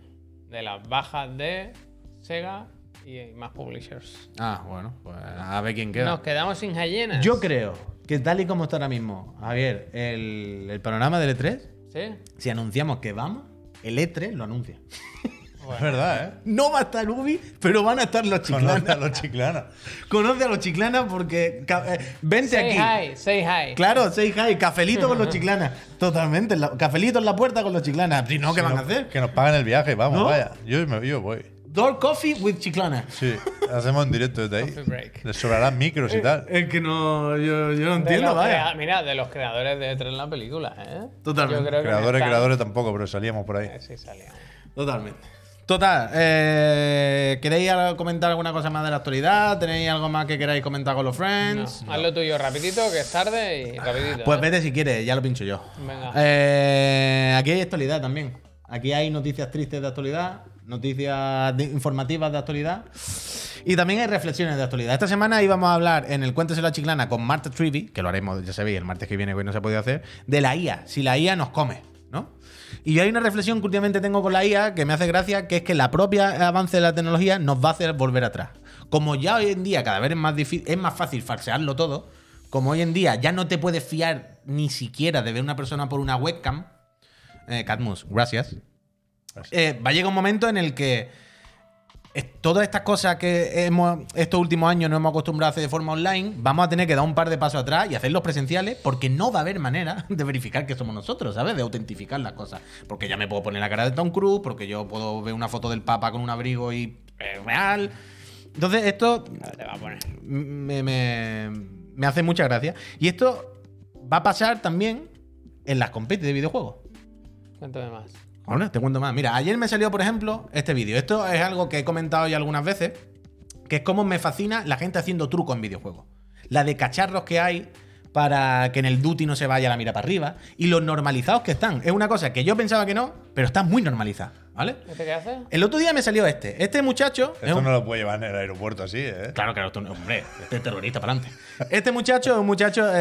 de las bajas de Sega y más publishers. Ah, bueno, pues a ver quién queda. Nos quedamos sin ballenas. Yo creo que tal y como está ahora mismo, Javier, el, el panorama del E3, ¿Sí? si anunciamos que vamos, el E3 lo anuncia. Es verdad, ¿eh? No va a estar Ubi, pero van a estar los Conoce a chiclanas. los chiclanas. Conoce a los chiclanas porque. eh, vente Say aquí. hi, say hi. Claro, say hi, cafelito con los chiclanas. Totalmente. la- cafelito en la puerta con los chiclanas. Si no, ¿qué van a hacer? Que nos paguen el viaje, vamos, ¿No? vaya. Yo, me, yo voy. Door coffee with chiclana. Sí, hacemos en directo desde ahí. break. Les sobrarán micros y tal. Es que no. Yo, yo no entiendo, vaya. crea- Mira, de los creadores de E3 la película, ¿eh? Totalmente. Yo creo que Creadores, están- creadores tampoco, pero salíamos por ahí. Eh, Sí, salían. Totalmente. Total, eh, ¿queréis comentar alguna cosa más de la actualidad? ¿Tenéis algo más que queráis comentar con los No, friends? Haz lo tuyo rapidito, que es tarde y rapidito. Pues ¿eh? vete si quieres, ya lo pincho yo. Venga. Eh, aquí hay actualidad también. Aquí hay noticias tristes de actualidad, noticias informativas de actualidad. Y también hay reflexiones de actualidad. Esta semana íbamos a hablar en el Cuéntese la Chiclana con Marta Trivi, que lo haremos, ya sabéis, el martes que viene, que hoy no se ha podido hacer, de la IA. Si la IA nos come, ¿no? Y hay una reflexión que últimamente tengo con la IA que me hace gracia, que es que la propia avance de la tecnología nos va a hacer volver atrás. Como ya hoy en día cada vez es más, difí- es más fácil falsearlo todo, como hoy en día ya no te puedes fiar ni siquiera de ver una persona por una webcam, eh, Cadmus, gracias. Eh, va a llegar un momento en el que todas estas cosas que hemos, estos últimos años nos hemos acostumbrado a hacer de forma online, vamos a tener que dar un par de pasos atrás y hacerlos presenciales porque no va a haber manera de verificar que somos nosotros, ¿sabes? De autentificar las cosas. Porque ya me puedo poner la cara de Tom Cruise, porque yo puedo ver una foto del Papa con un abrigo y es real. Entonces, esto Te va a poner. me, me- me hace mucha gracia. Y esto va a pasar también en las competes de videojuegos. Cuéntame más. Ahora te cuento más. Mira, ayer me salió, por ejemplo, este vídeo. Esto es algo que he comentado ya algunas veces, que es cómo me fascina la gente haciendo trucos en videojuegos. La de cacharros que hay para que en el duty no se vaya la mira para arriba y los normalizados que están. Es una cosa que yo pensaba que no, pero está muy normalizada, ¿vale? ¿Este qué hace? El otro día me salió este. Este muchacho... es Esto un- no lo puede llevar en el aeropuerto así, ¿eh? Claro, claro, esto no- hombre, este es terrorista para adelante. Este muchacho es un muchacho eh,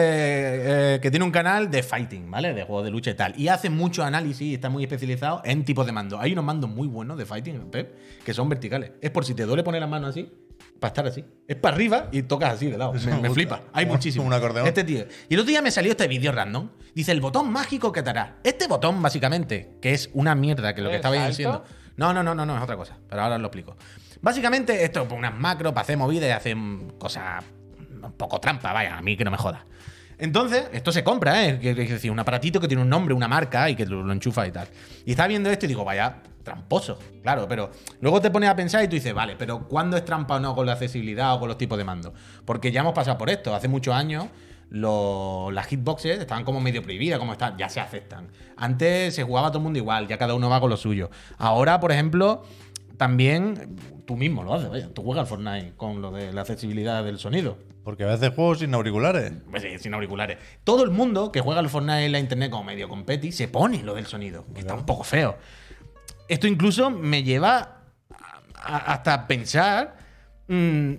eh, que tiene un canal de fighting, ¿vale? De juegos de lucha y tal. Y hace mucho análisis y está muy especializado en tipos de mando. Hay unos mandos muy buenos de fighting, Pep, que son verticales. Es por si te duele poner la mano así, para estar así. Es para arriba y tocas así de lado. Me, me me gusta. flipa. Hay muchísimo. un acordeón. Este tío. Y el otro día me salió este vídeo random. Dice el botón mágico que te hará. Este botón, básicamente, que es una mierda, que lo que ¿El estabais salto? diciendo. No, no, no, no, no, es otra cosa. Pero ahora os lo explico. Básicamente, esto es unas macros para hacer movidas y hacer cosas un poco trampa, vaya, a mí que no me joda. Entonces, esto se compra, ¿eh? Es decir, un aparatito que tiene un nombre, una marca y que lo, lo enchufa y tal. Y estaba viendo esto y digo, vaya, tramposo, claro, pero luego te pones a pensar y tú dices, vale, pero ¿cuándo es trampa o no con la accesibilidad o con los tipos de mando? Porque ya hemos pasado por esto. Hace muchos años lo- las hitboxes estaban como medio prohibidas, como están, ya se aceptan. Antes se jugaba todo el mundo igual, ya cada uno va con lo suyo. Ahora, por ejemplo, también tú mismo lo haces, vaya, tú juegas al Fortnite con lo de la accesibilidad del sonido. Porque a veces juego sin auriculares. Pues sí, sin auriculares. Todo el mundo que juega al Fortnite en la internet como medio competi se pone lo del sonido, que está un poco feo. Esto incluso me lleva a- a- hasta pensar mm,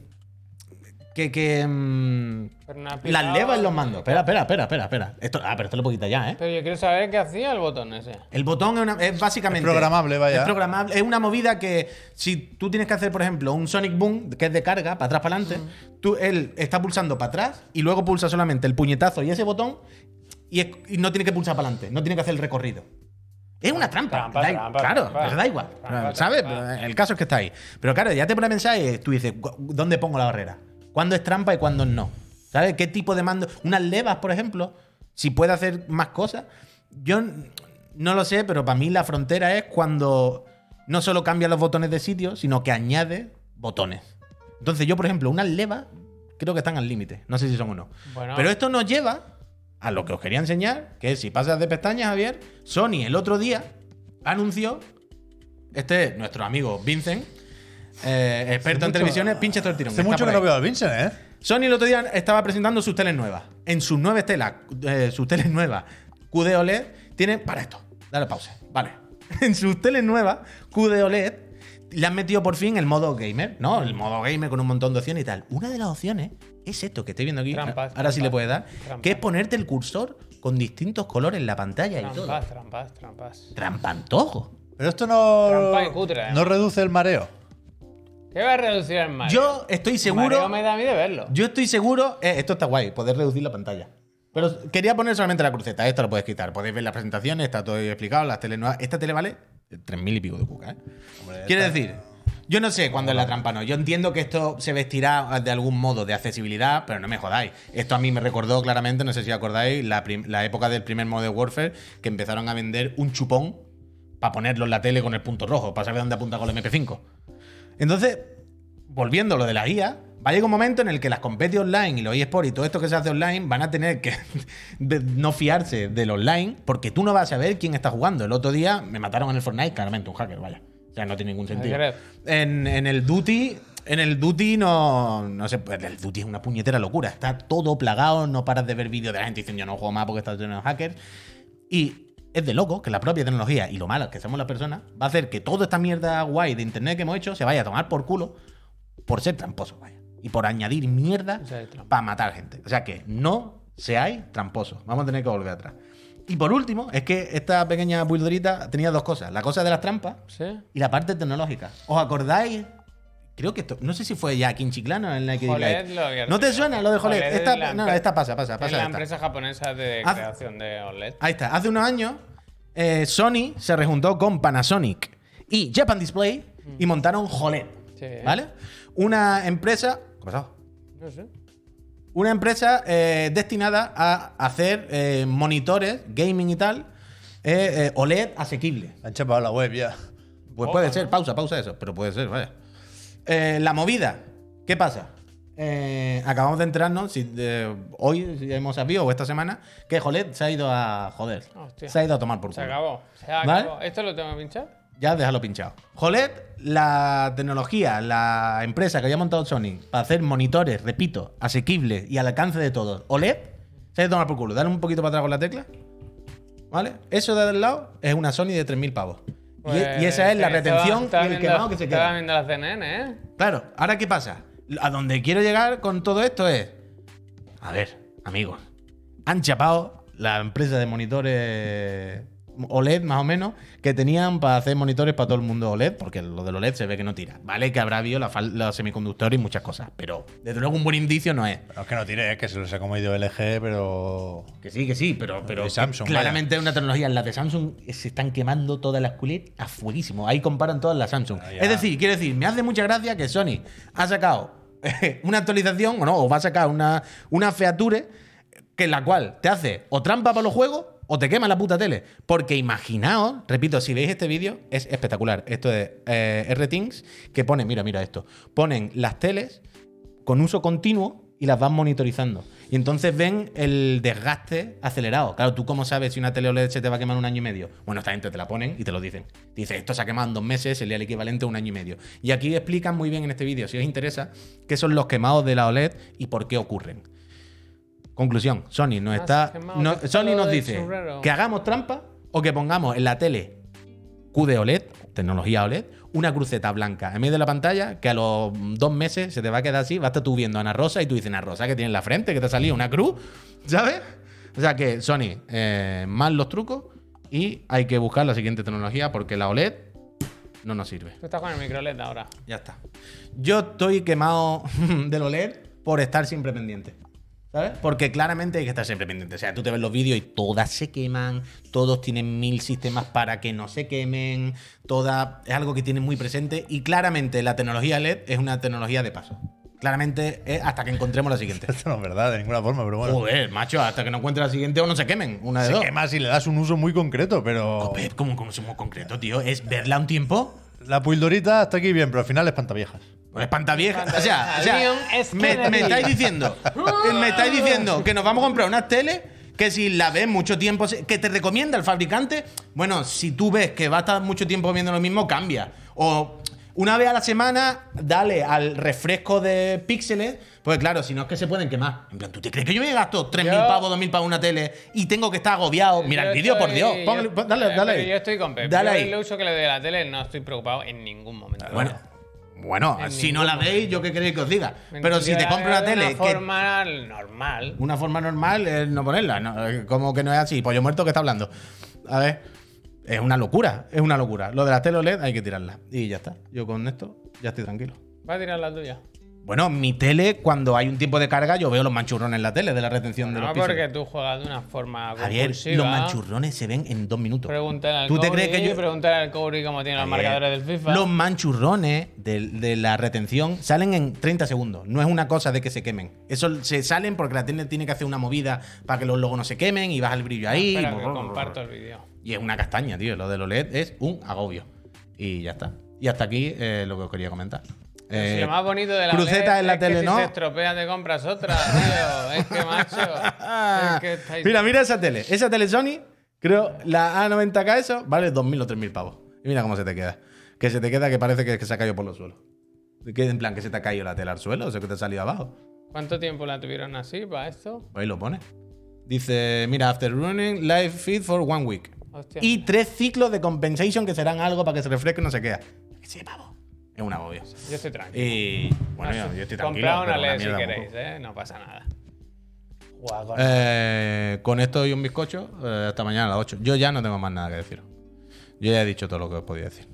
que, que mm, has las levas en los mandos. Espera, espera, espera, espera, espera. Esto, ah, pero esto lo puedo quitar ya, ¿eh? Pero yo quiero saber qué hacía el botón ese. El botón es, una- es básicamente. Es programable, vaya. Es programable. Es una movida que si tú tienes que hacer, por ejemplo, un Sonic Boom, que es de carga, para atrás, para adelante, tú, él está pulsando para atrás y luego pulsa solamente el puñetazo y ese botón y, es- y no tiene que pulsar para adelante, no tiene que hacer el recorrido. Es una trampa. Trampa, da- trampa, claro, trampa. pero da igual. ¿Sabes? El caso es que está ahí. Pero claro, ya te pones a pensar y tú dices, "Gu- ¿dónde pongo la barrera? ¿Cuándo es trampa y cuándo no? ¿Sabes? ¿Qué tipo de mando? Unas levas, por ejemplo, si puede hacer más cosas. Yo no lo sé, pero para mí la frontera es cuando no solo cambia los botones de sitio, sino que añade botones. Entonces, yo, por ejemplo, unas levas creo que están al límite. No sé si son uno. Bueno. Pero esto nos lleva a lo que os quería enseñar, que si pasas de pestañas, Javier, Sony el otro día anunció, este es nuestro amigo Vincent, eh, experto en mucho- televisiones, pinche todo el tirón. Hace mucho que no veo al Vincent, ¿eh? Sony el otro día estaba presentando sus teles nuevas. En sus nuevas telas, eh, sus teles nuevas QD OLED, tienen. Para esto, dale pausa. Vale. En sus teles nuevas QD OLED, le han metido por fin el modo gamer, ¿no? El modo gamer con un montón de opciones y tal. Una de las opciones es esto que estoy viendo aquí. Trampas, ahora sí le puedes dar. trampas. Que es ponerte el cursor con distintos colores en la pantalla y todo. Trampas, trampas, trampas. Trampantojo. Pero esto no. Trampa y cutre, ¿eh? No reduce el mareo. ¿Qué va a reducir el mareo? Yo estoy El seguro. mareo me da a mí de verlo. Yo estoy seguro. eh, esto está guay, poder reducir la pantalla. Pero quería poner solamente la cruceta. Esto lo puedes quitar. Podéis ver las presentaciones, está todo explicado. Las nuevas. Esta tele vale 3.000 y pico de cuca, ¿eh? Quiere decir, yo no sé cuándo es la trampa no. Yo entiendo que esto se vestirá de algún modo de accesibilidad, pero no me jodáis. Esto a mí me recordó claramente, no sé si acordáis, la, época del primer Modern Warfare, que empezaron a vender un chupón para ponerlo en la tele con el punto rojo, para saber dónde apunta con el MP5. Entonces, volviendo a lo de la guía, va a llegar un momento en el que las competi online y los eSports y todo esto que se hace online van a tener que no fiarse del online porque tú no vas a saber quién está jugando. El otro día me mataron en el Fortnite, claramente, un hacker, vaya. Sea, no tiene ningún sentido. En, en el Duty. En el Duty no, no sé, pues el Duty es una puñetera locura. Está todo plagado, no paras de ver vídeos de la gente diciendo yo no juego más porque está lleno de hackers. Y es de loco que la propia tecnología y lo malo que somos las personas va a hacer que toda esta mierda guay de internet que hemos hecho se vaya a tomar por culo por ser tramposos, vaya. Y por añadir mierda tramposo. para matar gente. O sea que no seáis tramposos. Vamos a tener que volver atrás. Y por último, es que esta pequeña buildorita tenía dos cosas. La cosa de las trampas ¿Sí? y la parte tecnológica. ¿Os acordáis? Creo que esto, no sé si fue ya aquí en Chiclana o en la que ¿No te suena lo de Jolet? Jolet Esta, es la no, esta pasa, pasa, Es pasa. la esta. empresa japonesa de creación de OLED. Ahí está. Hace unos años, eh, Sony se rejuntó con Panasonic y Japan Display y montaron Jolet. Sí. ¿Vale? Una empresa. ¿Qué ha pasado? No sé. Una empresa eh, destinada a hacer eh, monitores, gaming y tal, eh, eh, OLED asequibles. Han chapado la web ya. Pues puede ser, pausa, pausa eso, pero puede ser, vaya. Eh, la movida, ¿qué pasa? Eh, acabamos de enterarnos, si, hoy si hemos sabido, o esta semana, que Jolet se ha ido a joder. Hostia. Se ha ido a tomar por Se culo. acabó. Se acabó. ¿Vale? ¿Esto lo tengo que pinchar? Ya déjalo pinchado. Jolet, la tecnología, la empresa que había montado Sony para hacer monitores, repito, asequibles y al alcance de todos, OLED, se ha ido a tomar por culo. Dale un poquito para atrás con la tecla. ¿Vale? Eso de al lado es una Sony de 3.000 pavos. Y- y, esa es la Pues, retención estaba- estaba y el quemado que se Estaba queda. viendo la CNN, ¿eh? Claro, ahora qué pasa? A donde quiero llegar con todo esto es. A ver, amigos. Han chapado la empresa de monitores OLED, más o menos, que tenían para hacer monitores para todo el mundo OLED, porque lo del OLED se ve que no tira. Vale, que habrá habido la los semiconductores y muchas cosas, pero desde luego un buen indicio no es. No es que no tire, es que se los ha comido LG, pero. Que sí, que sí, pero, pero Samsung, claramente es una tecnología. Las de Samsung se están quemando todas las QLED a fueguísimo. Ahí comparan todas las Samsung. Ah, es decir, quiero decir, me hace mucha gracia que Sony ha sacado una actualización, o no, o va a sacar una, una feature que en la cual te hace o trampa para los juegos o te quema la puta tele. Porque imaginaos, repito, si veis este vídeo, es espectacular. Esto de eh, R-Things, que pone, mira, mira esto. Ponen las teles con uso continuo y las van monitorizando. Y entonces ven el desgaste acelerado. Claro, tú cómo sabes si una tele OLED se te va a quemar un año y medio. Bueno, esta gente te la ponen y te lo dicen. Dice, esto se ha quemado en dos meses, sería el equivalente a un año y medio. Y aquí explican muy bien en este vídeo, si os interesa, qué son los quemados de la OLED y por qué ocurren. Conclusión, Sony nos Ah, está. no- Sony nos dice que hagamos trampa o que pongamos en la tele QD OLED, tecnología OLED, una cruceta blanca en medio de la pantalla que a los dos meses se te va a quedar así, vas a estar tú viendo a Ana Rosa y tú dices, Ana Rosa, que tiene en la frente, que te ha salido una cruz, ¿sabes? O sea que, Sony, eh, más los trucos y hay que buscar la siguiente tecnología porque la OLED no nos sirve. Tú estás con el micro LED ahora. Ya está. Yo estoy quemado del OLED por estar siempre pendiente. ¿Sabes? Porque claramente hay que estar siempre pendiente. O sea, tú te ves los vídeos y todas se queman, todos tienen mil sistemas para que no se quemen, todas es algo que tienen muy presente y claramente la tecnología LED es una tecnología de paso. Claramente es hasta que encontremos la siguiente. Esto no es verdad de ninguna forma, pero bueno. Joder, macho, hasta que no encuentre la siguiente o no se quemen, una de Se dos. quema si le das un uso muy concreto, pero. Joder, ¿Cómo, cómo somos concretos, tío? Es verla un tiempo La pildorita está aquí bien, pero al final es pantaviejas. Espantavieja. O sea, o sea me, me estáis diciendo, me estáis diciendo que nos vamos a comprar unas tele que si la ves mucho tiempo, que te recomienda el fabricante, bueno, si tú ves que va a estar mucho tiempo viendo lo mismo, cambia. O una vez a la semana, dale al refresco de píxeles, pues claro, si no es que se pueden quemar. En plan, ¿tú te crees que yo me gasto 3.000 Yo- pavos, 2.000 pavos en una tele y tengo que estar agobiado? Mira Yo el vídeo, por Dios. Póngale- yo- dale, dale pero. Yo estoy con Pep. Dale Yo ahí. el uso que le doy a la tele no estoy preocupado en ningún momento. Bueno, bueno, En si no la veis, ¿yo qué queréis que os diga? Pero si te compro una tele Una que forma normal. Una forma normal es no ponerla. ¿no? Eh, Como que no es así. Pollo muerto que está hablando. A ver. Es una locura. Es una locura. Lo de las tele OLED hay que tirarla. Y ya está. Yo con esto ya estoy tranquilo. Va a tirar la tuya. Bueno, mi tele, cuando hay un tiempo de carga, yo veo los manchurrones en la tele de la retención de No los porque píxeles. tú juegas de una forma Javier, los manchurrones se ven en dos minutos. Pregúntale al ¿Tú te crees que yo.? Pregúntale al Cobri cómo tiene los marcadores del FIFA. Los manchurrones de, de la retención salen en 30 segundos. No es una cosa de que se quemen. Eso se salen porque la tele tiene que hacer una movida para que los logos no se quemen y baja el brillo ahí. Espera, y- que comparto el vídeo. Y es una castaña, tío. Lo de los LED es un agobio. Y ya está. Y hasta aquí eh, lo que os quería comentar. Eh, Si lo más bonito de la cruceta en la es que tele, si ¿no? se estropea te compras otra, tío. Es que, macho. es que estáis- Mira, mira esa tele. Esa tele Sony, creo, la A90K eso, vale 2.000 o 3.000 pavos. Y mira cómo se te queda. Que se te queda que parece que, que se ha caído por los suelos. Que en plan, que se te ha caído la tela al suelo o sea, que te ha salido abajo. ¿Cuánto tiempo la tuvieron así para esto? Pues ahí lo pone. Dice, mira, after running live feed for one week. Hostia. Y tres ciclos de compensation que serán algo para que se refresque y no se queda. Que sí, pavo. Es un agobio. Yo estoy tranquilo. Y bueno, yo, yo estoy tranquilo. Comprad una LED si queréis. ¿eh? No pasa nada. Guau, Eh, con esto y un bizcocho, eh, hasta mañana a las 8. Yo ya no tengo más nada que decir. Yo ya he dicho todo lo que os podía decir.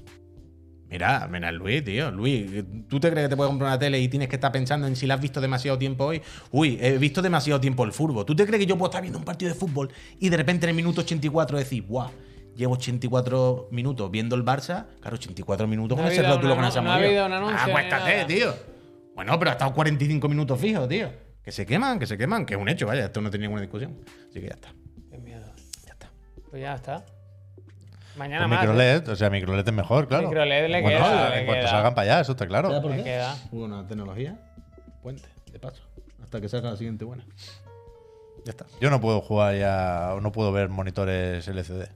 Mira, mira Luis, tío. Luis, ¿tú te crees que te puedes comprar una tele y tienes que estar pensando en si la has visto demasiado tiempo hoy? Uy, he visto demasiado tiempo el fútbol. ¿Tú te crees que yo puedo estar viendo un partido de fútbol y de repente en el minuto 84 decir, guau, llevo 84 minutos viendo el Barça? Claro, 84 minutos con ese rótulo con esa no ha habido un anuncio Ah, acuéstate, nada. tío. Bueno, pero ha estado 45 minutos fijos, tío. Que se queman, que se queman, que es un hecho, vaya. Esto no tenía ninguna discusión. Así que ya está. Qué miedo. Ya está. Pues ya está. Mañana Con más. micro ¿eh? LED, o sea, micro LED es mejor, claro. Micro LED le Bueno, queda, en le cuanto queda. salgan para allá, eso está claro. Me queda. Una tecnología, puente, de paso. Hasta que salga la siguiente buena. Ya está. Yo no puedo jugar ya, o no puedo ver monitores LCD.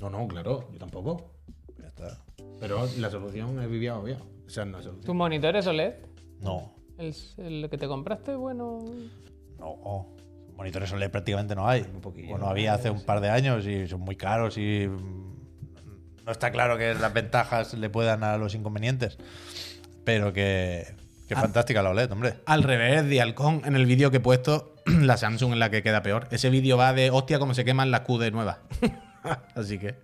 No, no, claro, yo tampoco. Ya está. Pero la solución es vivía obvia. O sea, no es solución. ¿Tu monitor es OLED? No, ¿El, el que te compraste? Bueno. no. Monitores OLED prácticamente no hay. poquillo. Bueno, había hace un par de años y son muy caros y no está claro que las ventajas le puedan a los inconvenientes. Pero que, que Ah. fantástica la OLED, hombre. Al revés de Halcón, en el vídeo que he puesto, la Samsung es la que queda peor. Ese vídeo va de hostia cómo se queman las QD nuevas. Así que.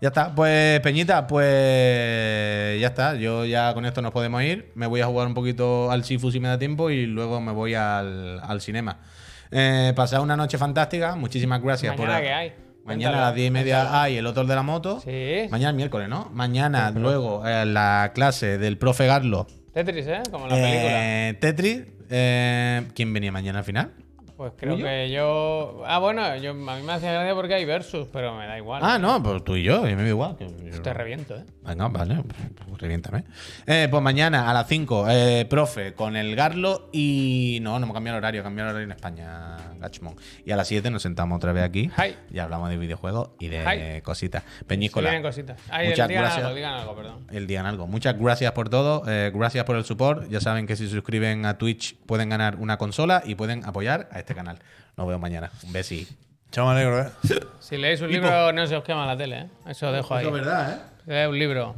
Ya está. Pues, Peñita, pues. Ya está. Yo ya con esto nos podemos ir. Me voy a jugar un poquito al Sifu si me da tiempo y luego me voy al, al cinema. Eh, pasad una noche fantástica. Muchísimas gracias ¿Mañana por. qué hay? Mañana a las 10 y media hay el otro de la moto. Sí. Mañana es miércoles, ¿no? Mañana, luego, eh, la clase del profe Garlo. Tetris, ¿eh? Como en la película. Eh, Tetris. eh, ¿Quién venía mañana al final? Pues creo que yo. Ah, bueno, yo, a mí me hacía gracia porque hay versus, pero me da igual. Ah, no, pues tú y yo, y me da igual. que yo- Te reviento, ¿eh? Venga, vale, pues reviéntame. Eh, pues mañana a las 5, eh, profe, con el Garlo y. No, no hemos cambiado el horario, cambiado el horario en España, Gachmon. Y a las 7 nos sentamos otra vez aquí. Hi. Y hablamos de videojuegos y de Hi. cositas. Sí, Peñíscola. vienen cositas. Ay, Muchas digan gracias. algo, digan algo, perdón. el día en algo. Muchas gracias por todo. eh, gracias por el support. Ya saben que si se suscriben a Twitch pueden ganar una consola y pueden apoyar a este canal. Nos vemos mañana. Un besi. Chao, me alegro, ¿eh? Si leéis un libro, no se os quema la tele, ¿eh? Eso os dejo ahí. verdad, ¿eh? Lee un libro.